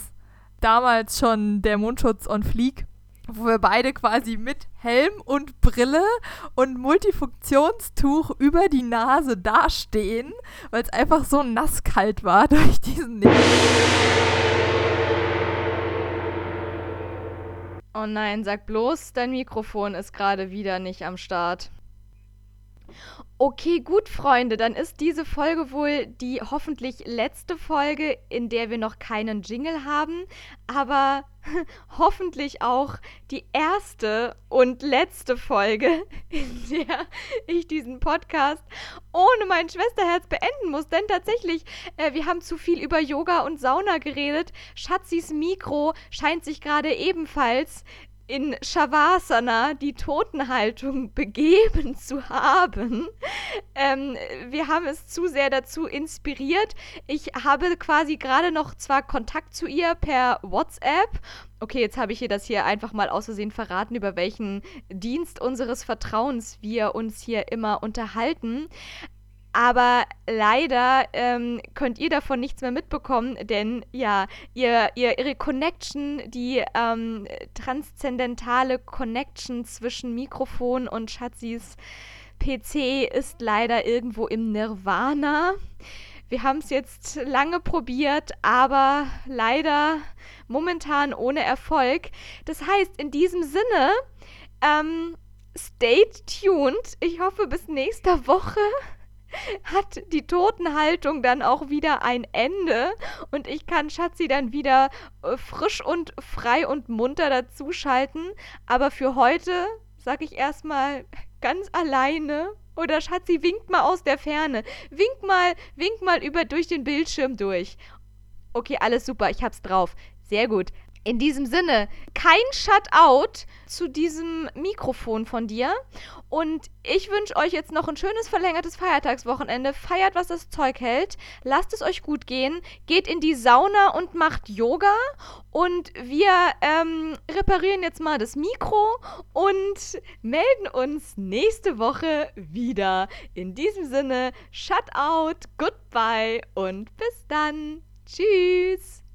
Damals schon der Mundschutz on Fleek wo wir beide quasi mit Helm und Brille und Multifunktionstuch über die Nase dastehen, weil es einfach so nasskalt war durch diesen Nebel. Oh nein, sag bloß, dein Mikrofon ist gerade wieder nicht am Start. Okay, gut, Freunde, dann ist diese Folge wohl die hoffentlich letzte Folge, in der wir noch keinen Jingle haben, aber hoffentlich auch die erste und letzte Folge, in der ich diesen Podcast ohne mein Schwesterherz beenden muss. Denn tatsächlich, äh, wir haben zu viel über Yoga und Sauna geredet. Schatzis Mikro scheint sich gerade ebenfalls in Shavasana, die Totenhaltung, begeben zu haben. Ähm, wir haben es zu sehr dazu inspiriert. Ich habe quasi gerade noch zwar Kontakt zu ihr per WhatsApp. Okay, jetzt habe ich ihr das hier einfach mal aus Versehen verraten, über welchen Dienst unseres Vertrauens wir uns hier immer unterhalten. Aber leider ähm, könnt ihr davon nichts mehr mitbekommen, denn ja, ihr, ihr, ihre Connection, die ähm, transzendentale Connection zwischen Mikrofon und Schatzis PC ist leider irgendwo im Nirvana. Wir haben es jetzt lange probiert, aber leider momentan ohne Erfolg. Das heißt, in diesem Sinne, ähm, stay tuned. Ich hoffe, bis nächste Woche hat die Totenhaltung dann auch wieder ein Ende und ich kann Schatzi dann wieder äh, frisch und frei und munter dazuschalten. Aber für heute sage ich erstmal ganz alleine. Oder Schatzi, winkt mal aus der Ferne. Wink mal, wink mal über durch den Bildschirm durch. Okay, alles super, ich hab's drauf. Sehr gut. In diesem Sinne, kein Shutout zu diesem Mikrofon von dir. Und ich wünsche euch jetzt noch ein schönes verlängertes Feiertagswochenende. Feiert, was das Zeug hält. Lasst es euch gut gehen. Geht in die Sauna und macht Yoga. Und wir ähm, reparieren jetzt mal das Mikro und melden uns nächste Woche wieder. In diesem Sinne, Shutout, goodbye und bis dann. Tschüss.